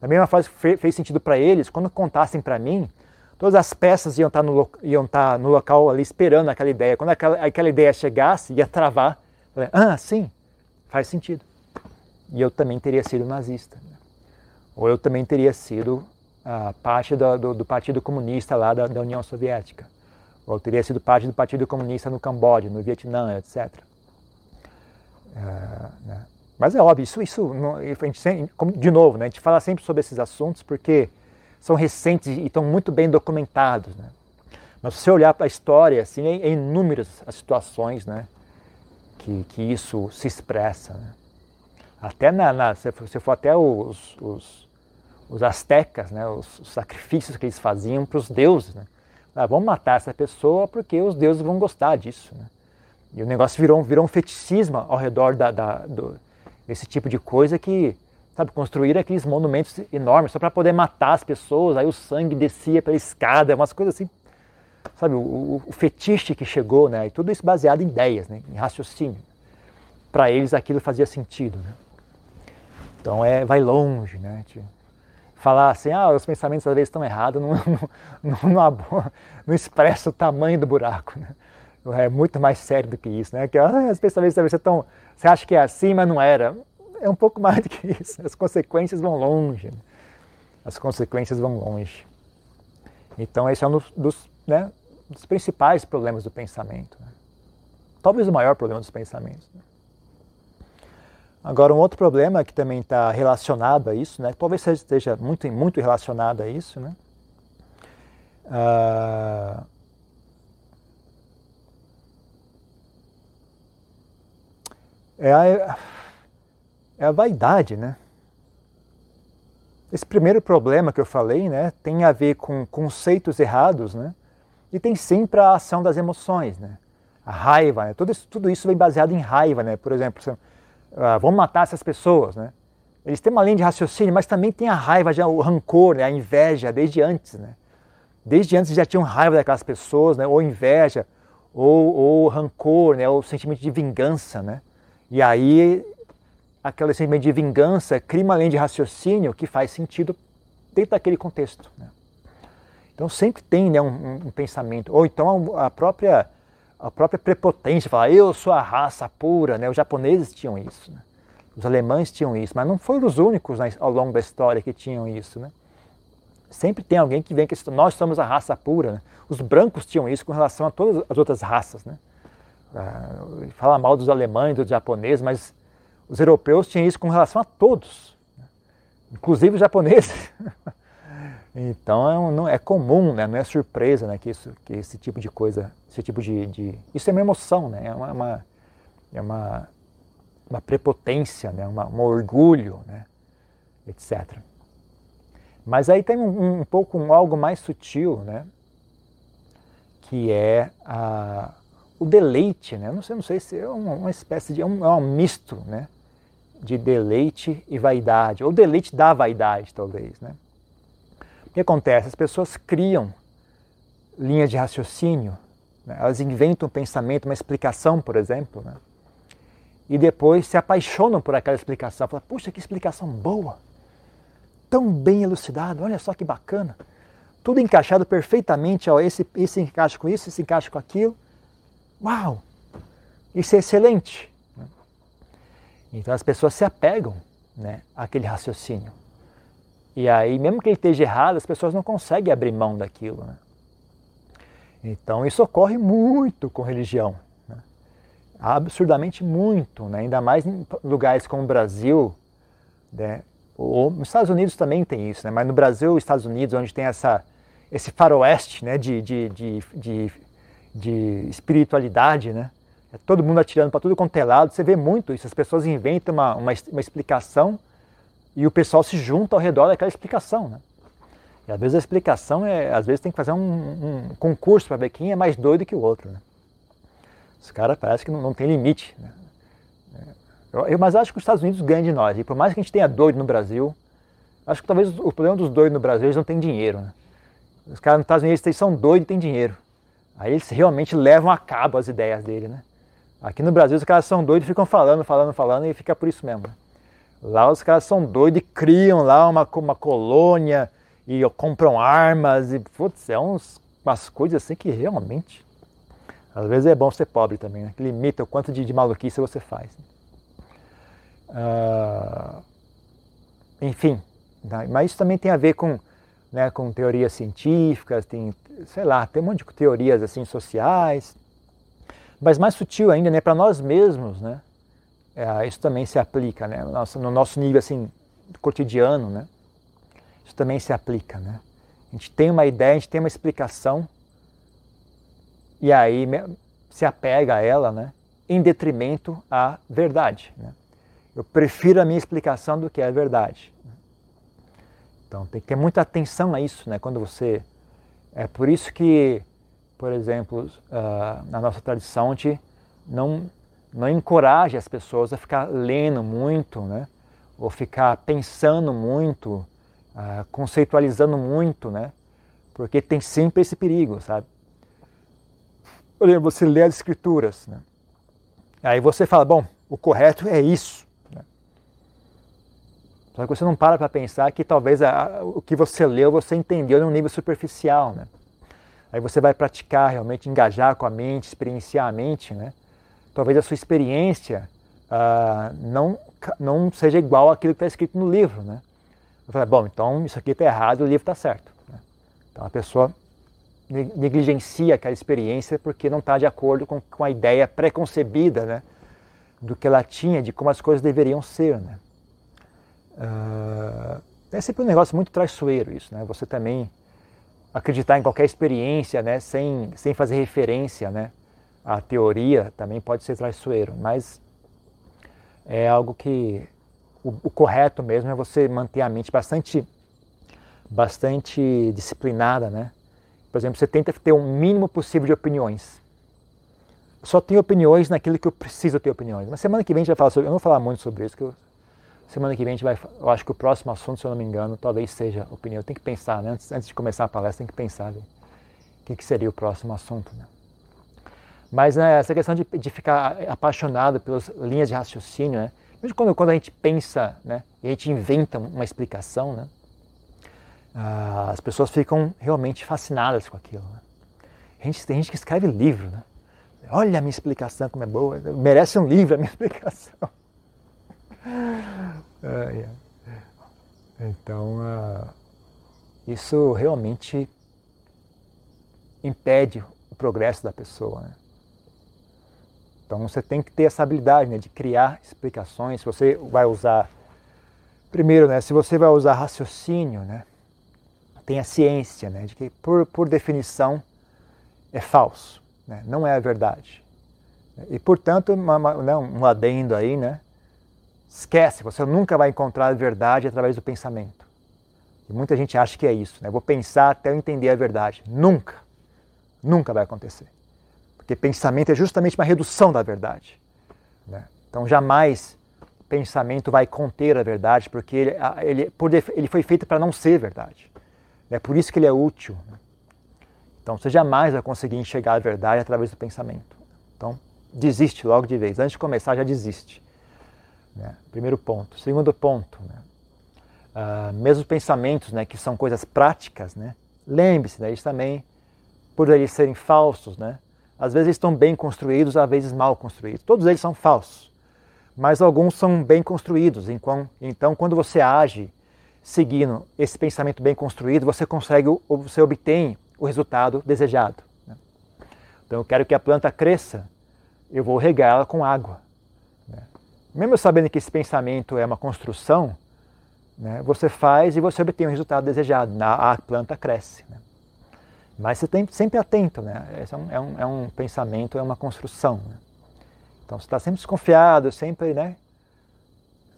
Da mesma forma que fez sentido para eles, quando contassem para mim, todas as peças iam estar, tá no, iam estar tá no local ali esperando aquela ideia. Quando aquela, aquela ideia chegasse, ia travar. Falei, ah, sim, faz sentido. E eu também teria sido nazista. Né? Ou eu também teria sido ah, parte do, do, do, Partido Comunista lá da, da, União Soviética. Ou eu teria sido parte do Partido Comunista no Camboja, no Vietnã, etc. Ah, né? Mas é óbvio, isso, isso a gente, de novo, né, a gente fala sempre sobre esses assuntos porque são recentes e estão muito bem documentados. Né? Mas se você olhar para a história, assim, é, é inúmeras as situações né, que, que isso se expressa. Né? Até na, na, se você for até os, os, os astecas, né, os, os, sacrifícios que eles faziam para os deuses. Né? Ah, vamos matar essa pessoa porque os deuses vão gostar disso. Né? E o negócio virou, virou um feticismo ao redor da, da do, esse tipo de coisa que, sabe, construir aqueles monumentos enormes só para poder matar as pessoas, aí o sangue descia pela escada, umas coisas assim, sabe, o, o fetiche que chegou, né, e tudo isso baseado em ideias, né, em raciocínio. Para eles aquilo fazia sentido, né. Então é, vai longe, né, falar assim, ah, os pensamentos às vezes estão errados, não, não, não, não, não expressa o tamanho do buraco, né. É muito mais sério do que isso, né? Que ah, os pensamentos às vezes estão você acha que é assim, mas não era. É um pouco mais do que isso. As consequências vão longe. As consequências vão longe. Então, esse é um dos, né, dos principais problemas do pensamento. Né? Talvez o maior problema dos pensamentos. Né? Agora, um outro problema que também está relacionado a isso, né? talvez esteja muito, muito relacionado a isso, né? Uh, é a, é a vaidade, né? Esse primeiro problema que eu falei, né, tem a ver com conceitos errados, né? E tem sempre a ação das emoções, né? A raiva, né? Tudo isso, tudo isso vem baseado em raiva, né? Por exemplo, uh, vamos matar essas pessoas, né? Eles têm uma linha de raciocínio, mas também tem a raiva, já o rancor, né? a inveja, desde antes, né? Desde antes já tinham raiva daquelas pessoas, né? Ou inveja, ou, ou rancor, né? Ou sentimento de vingança, né? E aí, aquele sentimento de vingança cria uma linha de raciocínio que faz sentido dentro daquele contexto. Né? Então sempre tem né, um, um, pensamento, ou então a própria, a própria prepotência, falar eu sou a raça pura, né? os japoneses tinham isso, né? os alemães tinham isso, mas não foram os únicos né, ao longo da história que tinham isso. Né? Sempre tem alguém que vem que nós somos a raça pura. Né? Os brancos tinham isso com relação a todas as outras raças. Né? Ah, fala mal dos alemães, dos japoneses, mas os europeus tinham isso com relação a todos, né? inclusive os japoneses. então é, um, não, é comum, né? não é surpresa né? que, isso, que esse tipo de coisa, esse tipo de, de... isso é uma emoção, né? é uma, uma é uma, uma prepotência, né? uma, um orgulho, né? etc. Mas aí tem um, um pouco um algo mais sutil, né? que é a, o deleite, né? não, sei, não sei se é uma, uma espécie de. É um, é um misto né? de deleite e vaidade, ou deleite da vaidade, talvez. Né? Que acontece? As pessoas criam linhas de raciocínio, né? elas inventam um pensamento, uma explicação, por exemplo, né? e depois se apaixonam por aquela explicação. Falam, puxa, que explicação boa! tão bem elucidado, olha só que bacana. Tudo encaixado perfeitamente, ó, esse, esse encaixa com isso, esse encaixa com aquilo. Uau! Isso é excelente. Então as pessoas se apegam né, àquele raciocínio. E aí, mesmo que ele esteja errado, as pessoas não conseguem abrir mão daquilo. Né? Então isso ocorre muito com religião. Né? Absurdamente muito, né? ainda mais em lugares como o Brasil, né? Ou, nos Estados Unidos também tem isso, né? mas no Brasil e Estados Unidos, onde tem essa, esse faroeste né? de, de, de, de, de espiritualidade, né? é todo mundo atirando para tudo quanto é lado, você vê muito isso, as pessoas inventam uma, uma, uma explicação e o pessoal se junta ao redor daquela explicação. Né? E às vezes a explicação é, às vezes tem que fazer um, um concurso para ver quem é mais doido que o outro. Né? Os caras parece que não, não tem limite. Né? Eu, eu, mas acho que os Estados Unidos ganham de nós. E por mais que a gente tenha doido no Brasil, acho que talvez o problema dos doidos no Brasil, eles não têm dinheiro. Né? Os caras nos Estados Unidos eles são doidos e têm dinheiro. Aí eles realmente levam a cabo as ideias dele. Né? Aqui no Brasil os caras são doidos e ficam falando, falando, falando e fica por isso mesmo. Né? Lá os caras são doidos e criam lá uma, uma colônia e compram armas e putz, é uns, umas coisas assim que realmente às vezes é bom ser pobre também, né? limita o quanto de, de maluquice você faz. Uh, enfim, né? mas isso também tem a ver com, né, com teorias científicas, tem, sei lá, tem um monte de teorias assim sociais, mas mais sutil ainda, né, para nós mesmos, né, é, isso também se aplica, né, no nosso, no nosso nível assim cotidiano, né, isso também se aplica, né. A gente tem uma ideia, a gente tem uma explicação e aí se apega a ela, né, em detrimento à verdade, né. Eu prefiro a minha explicação do que a verdade. Então tem que ter muita atenção a isso, né? Quando você é por isso que, por exemplo, uh, na nossa tradição a gente não não encoraja as pessoas a ficar lendo muito, né? Ou ficar pensando muito, uh, conceitualizando muito, né? Porque tem sempre esse perigo, sabe? Por exemplo, você lê as escrituras, né? Aí você fala, bom, o correto é isso. Só que você não para para pensar que talvez a, o que você leu você entendeu num nível superficial, né? Aí você vai praticar realmente, engajar com a mente, experienciar a mente, né? Talvez a sua experiência ah, não, não seja igual àquilo que está escrito no livro, né? Eu falei, bom, então isso aqui está errado, o livro está certo. Né? Então a pessoa negligencia aquela experiência porque não está de acordo com, com a ideia preconcebida, né? Do que ela tinha, de como as coisas deveriam ser, né? Uh, é sempre um negócio muito traiçoeiro isso, né? Você também acreditar em qualquer experiência, né, sem, sem fazer referência, né, à teoria, também pode ser traiçoeiro, mas é algo que o, o correto mesmo é você manter a mente bastante bastante disciplinada, né? Por exemplo, você tenta ter o um mínimo possível de opiniões. Só tenho opiniões naquilo que eu preciso ter opiniões. Mas semana que vem a gente vai falar sobre, eu não vou falar muito sobre isso, que eu Semana que vem a gente vai. Eu acho que o próximo assunto, se eu não me engano, talvez seja opinião. Tem que pensar, né? Antes, antes de começar a palestra, tem que pensar o que, que, seria o próximo assunto. Né? Mas né, essa questão de, de, ficar apaixonado pelas linhas de raciocínio, né? Quando, quando a gente pensa né, e a gente inventa uma explicação, né? ah, as pessoas ficam realmente fascinadas com aquilo. Né? A gente, tem gente que escreve livro, né? Olha a minha explicação como é boa, merece um livro a minha explicação. Então, uh, isso realmente impede o progresso da pessoa. Né? Então, você tem que ter essa habilidade né, de criar explicações. Se você vai usar, primeiro, né, se você vai usar raciocínio, né, tem a ciência, né, de que por, por definição é falso, né, não é a verdade. E portanto, uma, uma, né, um adendo aí, né, esquece, você nunca vai encontrar a verdade através do pensamento. E muita gente acha que é isso, né, vou pensar até eu entender a verdade. Nunca, nunca vai acontecer. Porque pensamento é justamente uma redução da verdade. Né? Então jamais pensamento vai conter a verdade, porque ele, ele, ele foi feito para não ser verdade. É por isso que ele é útil. Né? Então você jamais vai conseguir enxergar a verdade através do pensamento. Então desiste logo de vez. Antes de começar, já desiste. Né? Primeiro ponto. Segundo ponto, né? uh, mesmo pensamentos né, que são coisas práticas, né? lembre-se, né, eles também, por eles serem falsos, né? Às vezes estão bem construídos, às vezes mal construídos. Todos eles são falsos, mas alguns são bem construídos. Então, quando você age seguindo esse pensamento bem construído, você consegue, você obtém o resultado desejado. Né? Então, eu quero que a planta cresça, eu vou regá-la com água. Né? Mesmo sabendo que esse pensamento é uma construção, né, você faz e você obtém o resultado desejado, a planta cresce. Mas você tem sempre atento, né? Esse é um, é um, é um pensamento, é uma construção. Né? Então você está sempre desconfiado, sempre, né?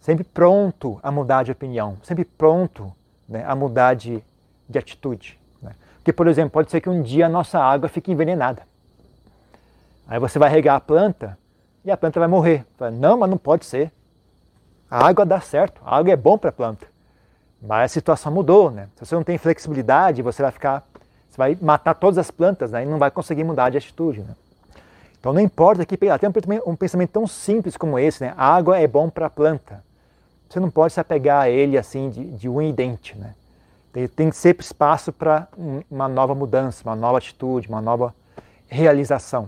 sempre pronto a mudar de opinião, sempre pronto né, a mudar de, de atitude. Né? Porque, por exemplo, pode ser que um dia a nossa água fique envenenada. Aí você vai regar a planta e a planta vai morrer. Fala, não, mas não pode ser. A água dá certo, a água é bom para a planta. Mas a situação mudou, né? Se você não tem flexibilidade, você vai ficar, vai matar todas as plantas, né? E não vai conseguir mudar de atitude, né? Então não importa que até um pensamento tão simples como esse, né? A água é bom para a planta. Você não pode se apegar a ele assim de, de um dente, né? Tem, tem sempre espaço para uma nova mudança, uma nova atitude, uma nova realização.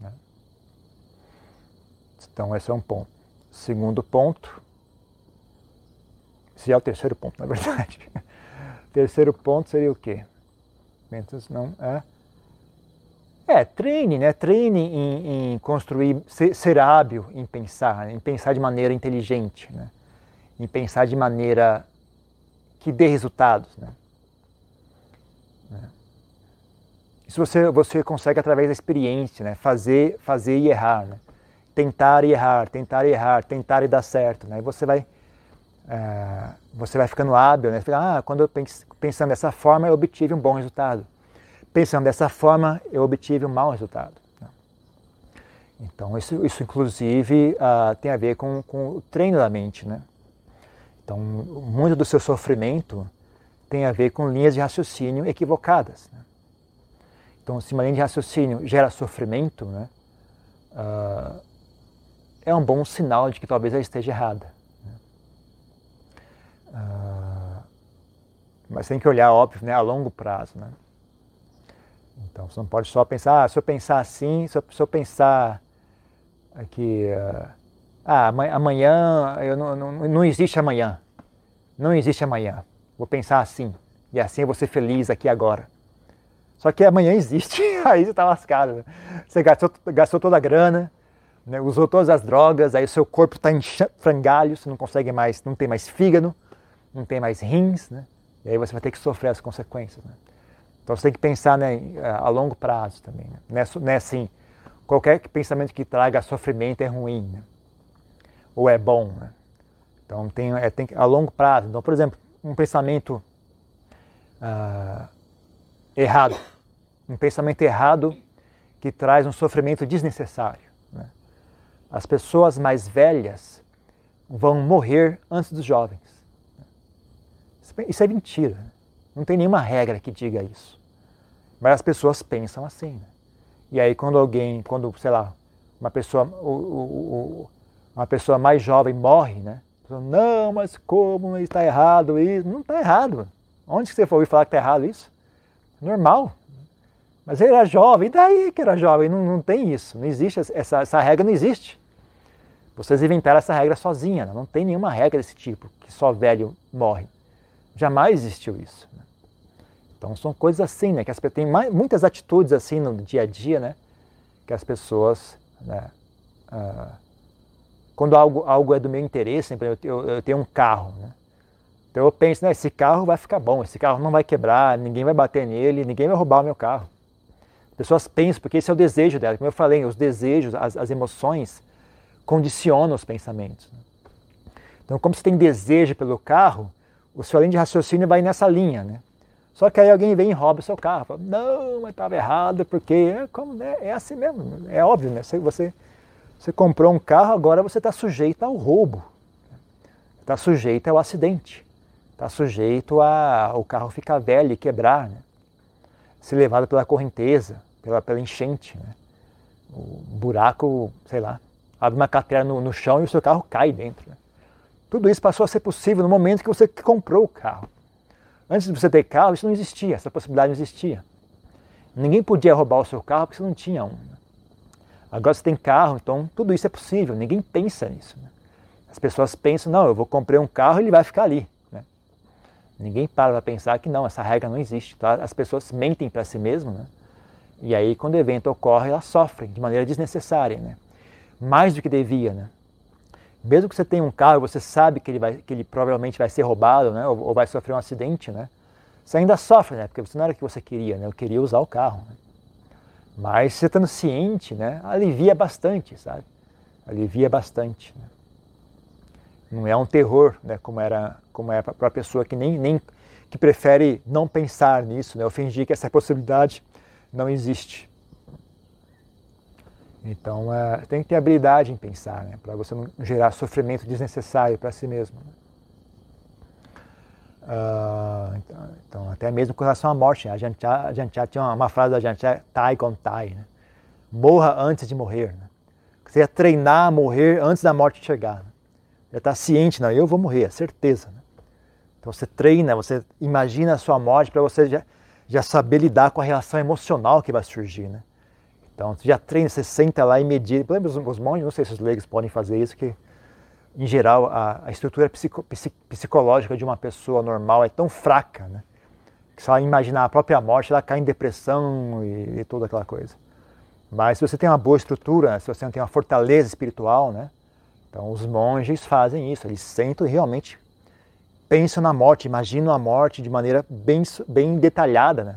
Né? Então esse é um ponto. Segundo ponto, esse é o terceiro ponto, na verdade. terceiro ponto seria o quê? Não é? É, treine, né? Treine em, em construir, ser, ser, hábil em pensar, em pensar de maneira inteligente, né? em pensar de maneira que dê resultados. Né? Isso você, você consegue através da experiência, né? fazer, fazer e errar. Né? Tentar e errar, tentar e errar, tentar e dar certo. Né? E você vai, é, você vai ficando hábil. Né? ah, quando eu penso, pensando dessa forma, eu obtive um bom resultado. Pensando dessa forma, eu obtive um mau resultado. Né? Então, isso, isso inclusive uh, tem a ver com, com o treino da mente. Né? Então, muito do seu sofrimento tem a ver com linhas de raciocínio equivocadas. Né? Então, se uma linha de raciocínio gera sofrimento, né, uh, é um bom sinal de que talvez ela esteja errada. Né? Uh, mas tem que olhar, óbvio, né, a longo prazo. Né? Então, você não pode só pensar, ah, se eu pensar assim, se eu, se eu pensar que uh, ah, amanhã, eu não, não, não existe amanhã. Não existe amanhã. Vou pensar assim. E assim eu vou ser feliz aqui agora. Só que amanhã existe, aí você está lascado. Né? Você gastou, gastou toda a grana, né? usou todas as drogas, aí o seu corpo está em frangalhos, você não consegue mais, não tem mais fígado, não tem mais rins, né? E aí você vai ter que sofrer as consequências. Né? Então você tem que pensar né, a longo prazo também. Né? Não, é, não é assim, qualquer pensamento que traga sofrimento é ruim. Né? ou é bom. Né? Então tem, é, tem a longo prazo. Então, por exemplo, um pensamento uh, errado, um pensamento errado que traz um sofrimento desnecessário. Né? As pessoas mais velhas vão morrer antes dos jovens. Isso é mentira. Não tem nenhuma regra que diga isso. Mas as pessoas pensam assim. Né? E aí quando alguém, quando, sei lá, uma pessoa, o, o, uma pessoa mais jovem morre, né? Não, mas como está errado isso? Não está errado. Onde que você foi falar que está errado isso? Normal. Mas ele era jovem, daí que era jovem? Não, não tem isso, não existe, essa, essa regra não existe. Vocês inventaram essa regra sozinha, não tem nenhuma regra desse tipo, que só velho morre. Jamais existiu isso. Né? Então são coisas assim, né? Que as, tem mais, muitas atitudes assim no dia a dia, né? Que as pessoas, né? Ah, quando algo, algo é do meu interesse, eu, eu, eu tenho um carro, né? Então eu penso, né, esse carro vai ficar bom, esse carro não vai quebrar, ninguém vai bater nele, ninguém vai roubar o meu carro. As pessoas pensam, porque esse é o desejo dela. Como eu falei, os desejos, as, as emoções condicionam os pensamentos. Né? Então, como você tem desejo pelo carro, o seu além de raciocínio vai nessa linha, né? Só que aí alguém vem e rouba o seu carro. Fala, não, mas estava errado, porque é, como, é, é assim mesmo, é óbvio, né? Você, você, você comprou um carro, agora você está sujeito ao roubo, está sujeito ao acidente está sujeito a o carro ficar velho e quebrar, né? ser levado pela correnteza, pela, pela enchente. Né? O buraco, sei lá, abre uma cratera no, no chão e o seu carro cai dentro. Né? Tudo isso passou a ser possível no momento que você comprou o carro. Antes de você ter carro, isso não existia, essa possibilidade não existia. Ninguém podia roubar o seu carro porque você não tinha um. Né? Agora você tem carro, então tudo isso é possível, ninguém pensa nisso. Né? As pessoas pensam, não, eu vou comprar um carro e ele vai ficar ali. Ninguém para para pensar que não, essa regra não existe. Tá? As pessoas mentem para si mesmas, né? E aí, quando o evento ocorre, elas sofrem de maneira desnecessária, né? Mais do que devia, né? Mesmo que você tenha um carro, você sabe que ele, vai, que ele provavelmente vai ser roubado, né? Ou, ou vai sofrer um acidente, né? Você ainda sofre, né? Porque não era o que você queria, né? Eu queria usar o carro. Né? Mas você estando ciente, né? Alivia bastante, sabe? Alivia bastante. Né? Não é um terror, né? Como era como é para a pessoa que nem, nem que prefere não pensar nisso, né? Eu fingir que essa possibilidade não existe. Então é, tem que ter habilidade em pensar, né? Para você não gerar sofrimento desnecessário para si mesmo. Né? Uh, então, então, até mesmo com relação à morte, né? a gente a gente tinha uma, uma frase da gente Tai con Tai, né? morra antes de morrer. Né? Você ia treinar a morrer antes da morte chegar. Né? Já está ciente, não, eu vou morrer, é certeza. Né? Então você treina, você imagina a sua morte para você já, já saber lidar com a reação emocional que vai surgir, né? Então você já treina, você senta lá e medita. Lembra os, monges, não sei se os leigos podem fazer isso, que em geral a, a estrutura psico, psicológica de uma pessoa normal é tão fraca, né? Que se ela imaginar a própria morte, ela cai em depressão e, e toda aquela coisa. Mas se você tem uma boa estrutura, se você tem uma fortaleza espiritual, né? Então os monges fazem isso, eles sentam e realmente pensam na morte, imaginam a morte de maneira bem, bem detalhada, né?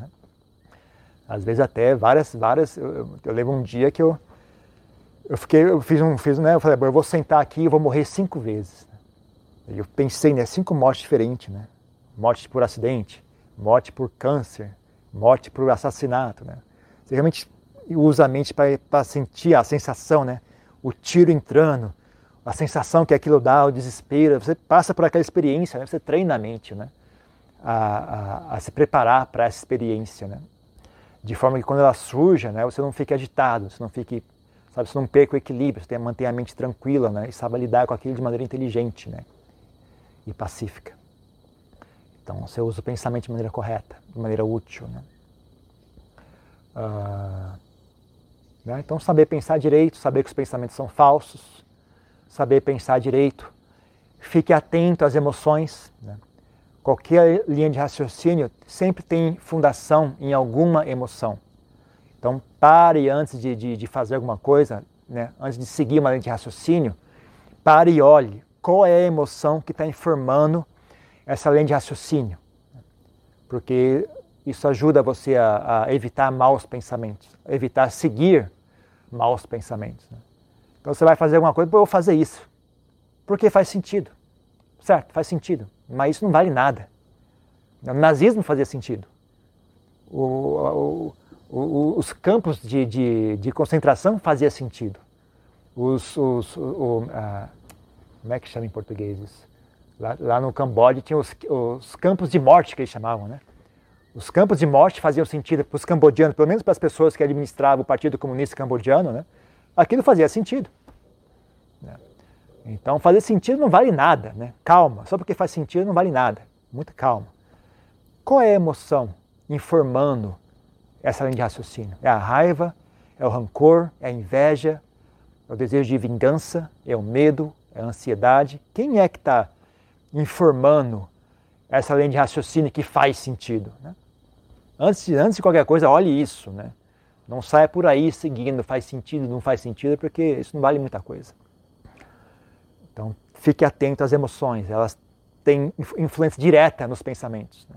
Às vezes até várias, várias. Eu, eu lembro um dia que eu, eu fiquei, eu fiz um, fiz, né? Eu falei, eu vou sentar aqui e vou morrer cinco vezes. Eu pensei, né? Cinco mortes diferentes, né? Morte por acidente, morte por câncer, morte por assassinato, né? Você realmente usa a mente para sentir a sensação, né? O tiro entrando, a sensação que aquilo dá, o desespero, você passa por aquela experiência, né? você treina a mente né? a, a, a se preparar para essa experiência. Né? De forma que quando ela surja, né, você não fique agitado, você não fique, sabe, você não perca o equilíbrio, você mantenha a mente tranquila né? e saiba lidar com aquilo de maneira inteligente né? e pacífica. Então você usa o pensamento de maneira correta, de maneira útil. Né? Uh, né? Então saber pensar direito, saber que os pensamentos são falsos, saber pensar direito. Fique atento às emoções. Né? Qualquer linha de raciocínio sempre tem fundação em alguma emoção. Então, pare antes de, de, de fazer alguma coisa, né? antes de seguir uma linha de raciocínio, pare e olhe qual é a emoção que está informando essa linha de raciocínio. Porque isso ajuda você a, a evitar maus pensamentos, evitar seguir maus pensamentos. Né? Então você vai fazer alguma coisa, eu vou fazer isso. Porque faz sentido. Certo, faz sentido. Mas isso não vale nada. O nazismo fazia sentido. O, o, o, os campos de, de, de, concentração fazia sentido. Os, os a, como é que chama em português isso? Lá, lá no Camboja tinha os, os, campos de morte que eles chamavam, né? Os campos de morte faziam sentido para os cambodianos, pelo menos para as pessoas que administravam o Partido Comunista Cambodiano, né? aquilo fazia sentido. Então, fazer sentido não vale nada, né? Calma, só porque faz sentido não vale nada. Muita calma. qual é a emoção informando essa linha de raciocínio? É a raiva? É o rancor? É a inveja? É o desejo de vingança? É o medo? É a ansiedade? Quem é que está informando essa linha de raciocínio que faz sentido? Né? Antes, antes de qualquer coisa, olhe isso. Né? Não saia por aí seguindo, faz sentido, não faz sentido, porque isso não vale muita coisa. Então, fique atento às emoções, elas têm influência direta nos pensamentos. Né?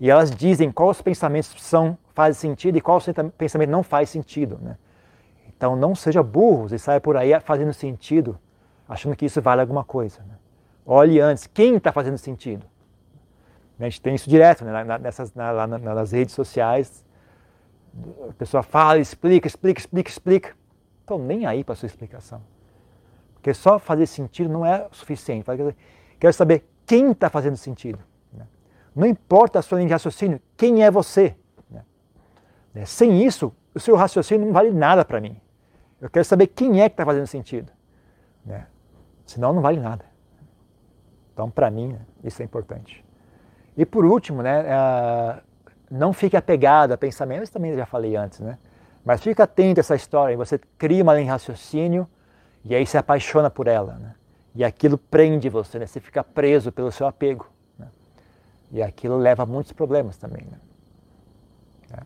E elas dizem quais pensamentos são, fazem sentido e qual pensamento não faz sentido. Né? Então, não seja burro e saia por aí fazendo sentido, achando que isso vale alguma coisa. Né? Olhe antes, quem está fazendo sentido? A gente tem isso direto né? Nessas, na, lá nas redes sociais. A pessoa fala, explica, explica, explica, explica. Estou nem aí para sua explicação. Porque só fazer sentido não é suficiente. Quero saber quem está fazendo sentido. Né? Não importa a sua linha de raciocínio, quem é você. Né? É, sem isso, o seu raciocínio não vale nada para mim. Eu quero saber quem é que está fazendo sentido. Né? Senão não vale nada. Então, para mim, isso é importante. E por último, né, uh, não fique apegado a pensamentos, também já falei antes, né? Mas fique atento a essa história. Você cria uma linha de raciocínio e aí se apaixona por ela. Né? E aquilo prende você, né? você fica preso pelo seu apego. Né? E aquilo leva a muitos problemas também. Né? É.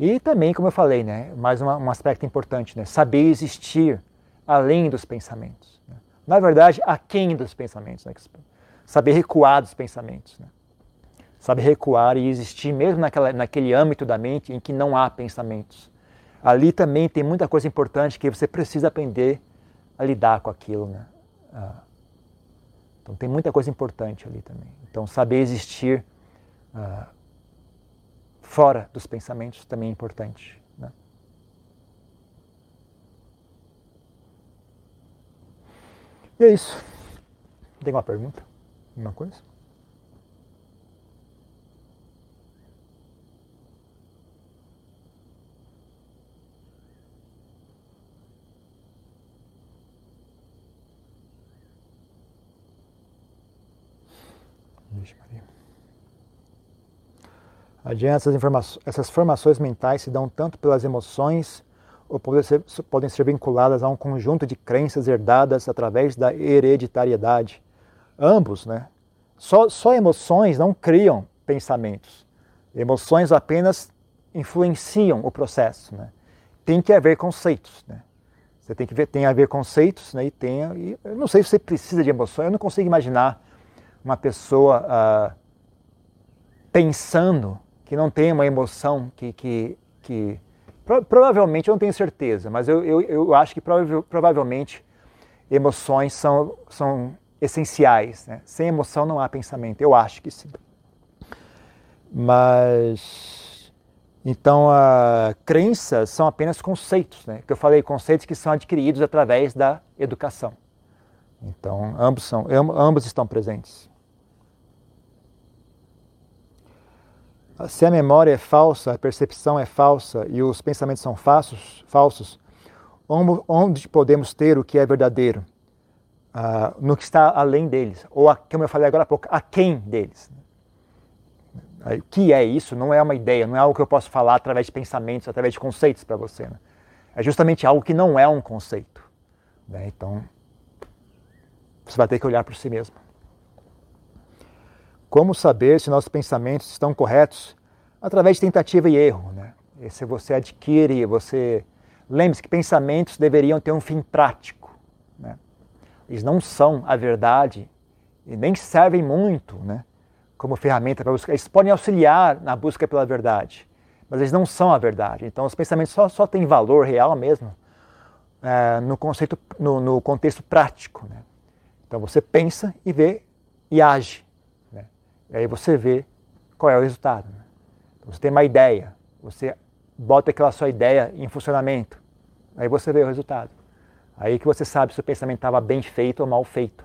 E também, como eu falei, né? mais uma, um aspecto importante, né? saber existir além dos pensamentos. Né? Na verdade, aquém dos pensamentos. Né? Saber recuar dos pensamentos. Né? Saber recuar e existir mesmo naquela, naquele âmbito da mente em que não há pensamentos. Ali também tem muita coisa importante que você precisa aprender a lidar com aquilo. Né? Ah, então tem muita coisa importante ali também. Então saber existir ah, fora dos pensamentos também é importante. Né? E é isso. Tem alguma pergunta? Alguma coisa? Adiante, essas, informações, essas formações mentais se dão tanto pelas emoções ou podem ser, podem ser vinculadas a um conjunto de crenças herdadas através da hereditariedade. Ambos, né? Só, só emoções não criam pensamentos. Emoções apenas influenciam o processo, né? Tem que haver conceitos, né? Você tem que ver, tem a ver conceitos, né? E tem, e eu não sei se você precisa de emoções. Eu não consigo imaginar uma pessoa ah, pensando que não tem uma emoção que, que, que pro, provavelmente, eu não tenho certeza, mas eu, eu, eu acho que prova, provavelmente emoções são, são essenciais. Né? Sem emoção não há pensamento, eu acho que sim. Mas, então, a crenças são apenas conceitos, né? que eu falei, conceitos que são adquiridos através da educação. Então, ambos, são, ambos estão presentes. Se a memória é falsa, a percepção é falsa e os pensamentos são falsos, falsos onde podemos ter o que é verdadeiro? Uh, no que está além deles, ou a, como eu falei agora há pouco, a quem deles. O que é isso? Não é uma ideia, não é algo que eu posso falar através de pensamentos, através de conceitos para você. Né? É justamente algo que não é um conceito. Né? Então, você vai ter que olhar por si mesmo. Como saber se nossos pensamentos estão corretos? Através de tentativa e erro. Né? E se você adquire, você. Lembre-se que pensamentos deveriam ter um fim prático. Né? Eles não são a verdade e nem servem muito né? como ferramenta para buscar. Eles podem auxiliar na busca pela verdade, mas eles não são a verdade. Então, os pensamentos só, só têm valor real mesmo é, no, conceito, no, no contexto prático. Né? Então, você pensa e vê e age. E aí você vê qual é o resultado. Né? Então, você tem uma ideia, você bota aquela sua ideia em funcionamento, aí você vê o resultado. Aí que você sabe se o pensamento estava bem feito ou mal feito.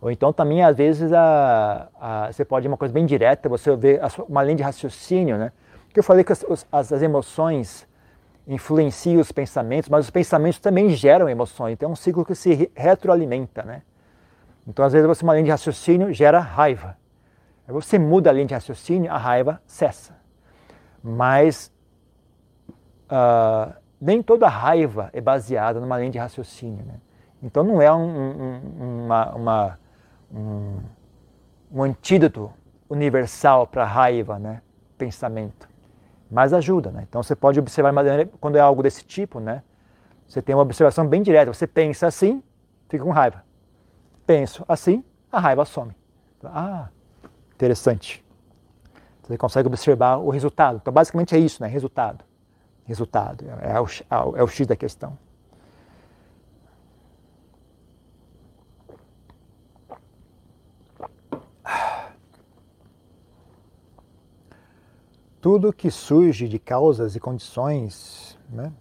Ou então também, às vezes, a, a, você pode uma coisa bem direta, você vê uma linha de raciocínio, né? Que eu falei que as, as, as, emoções influenciam os pensamentos, mas os pensamentos também geram emoções. Então é um ciclo que se retroalimenta, né? Então, às vezes, você uma linha de raciocínio gera raiva. Você muda a linha de raciocínio, a raiva cessa. Mas uh, nem toda raiva é baseada numa linha de raciocínio. Né? Então não é um, um, uma, uma, um, um antídoto universal para raiva, né? pensamento. Mas ajuda. Né? Então você pode observar quando é algo desse tipo, né? você tem uma observação bem direta. Você pensa assim, fica com raiva. Penso assim, a raiva some. Ah, interessante. Você consegue observar o resultado. Então, basicamente é isso, né? Resultado. Resultado. É o, é o X da questão. Tudo que surge de causas e condições, né?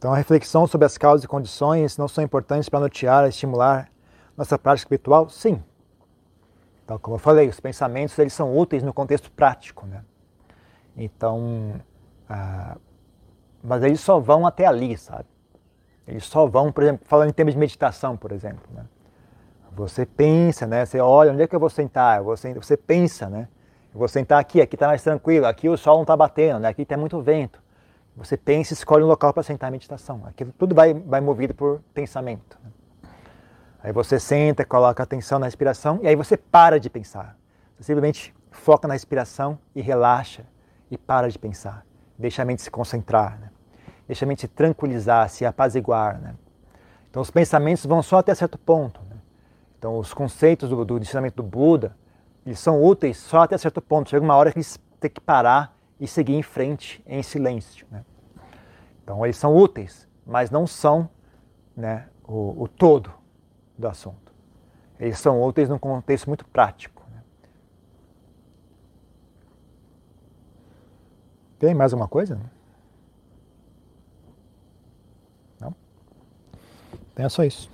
Então, a reflexão sobre as causas e condições não são importantes para notear, estimular nossa prática espiritual? Sim. Então, como eu falei, os pensamentos eles são úteis no contexto prático, né? Então, ah, mas eles só vão até ali, sabe? Eles só vão, por exemplo, falando em termos de meditação, por exemplo, né? Você pensa, né? Você olha, onde é que eu vou sentar? Você, você pensa, né? Eu vou sentar aqui, aqui está mais tranquilo, aqui o sol não está batendo, né? aqui tem muito vento. Você pensa escolhe um local para sentar em meditação. Aquilo tudo vai, vai movido por pensamento. Aí você senta, coloca atenção na respiração e aí você para de pensar. Você simplesmente foca na respiração e relaxa e para de pensar. Deixa a mente se concentrar, né? deixa a mente se tranquilizar, se apaziguar. Né? Então os pensamentos vão só até certo ponto. Né? Então os conceitos do, do ensinamento do Buda, eles são úteis só até certo ponto. Chega uma hora que eles têm que parar e seguir em frente em silêncio. Né? Então eles são úteis, mas não são né, o, o todo do assunto. Eles são úteis num contexto muito prático. Né? Tem mais alguma coisa? Não? Então é só isso.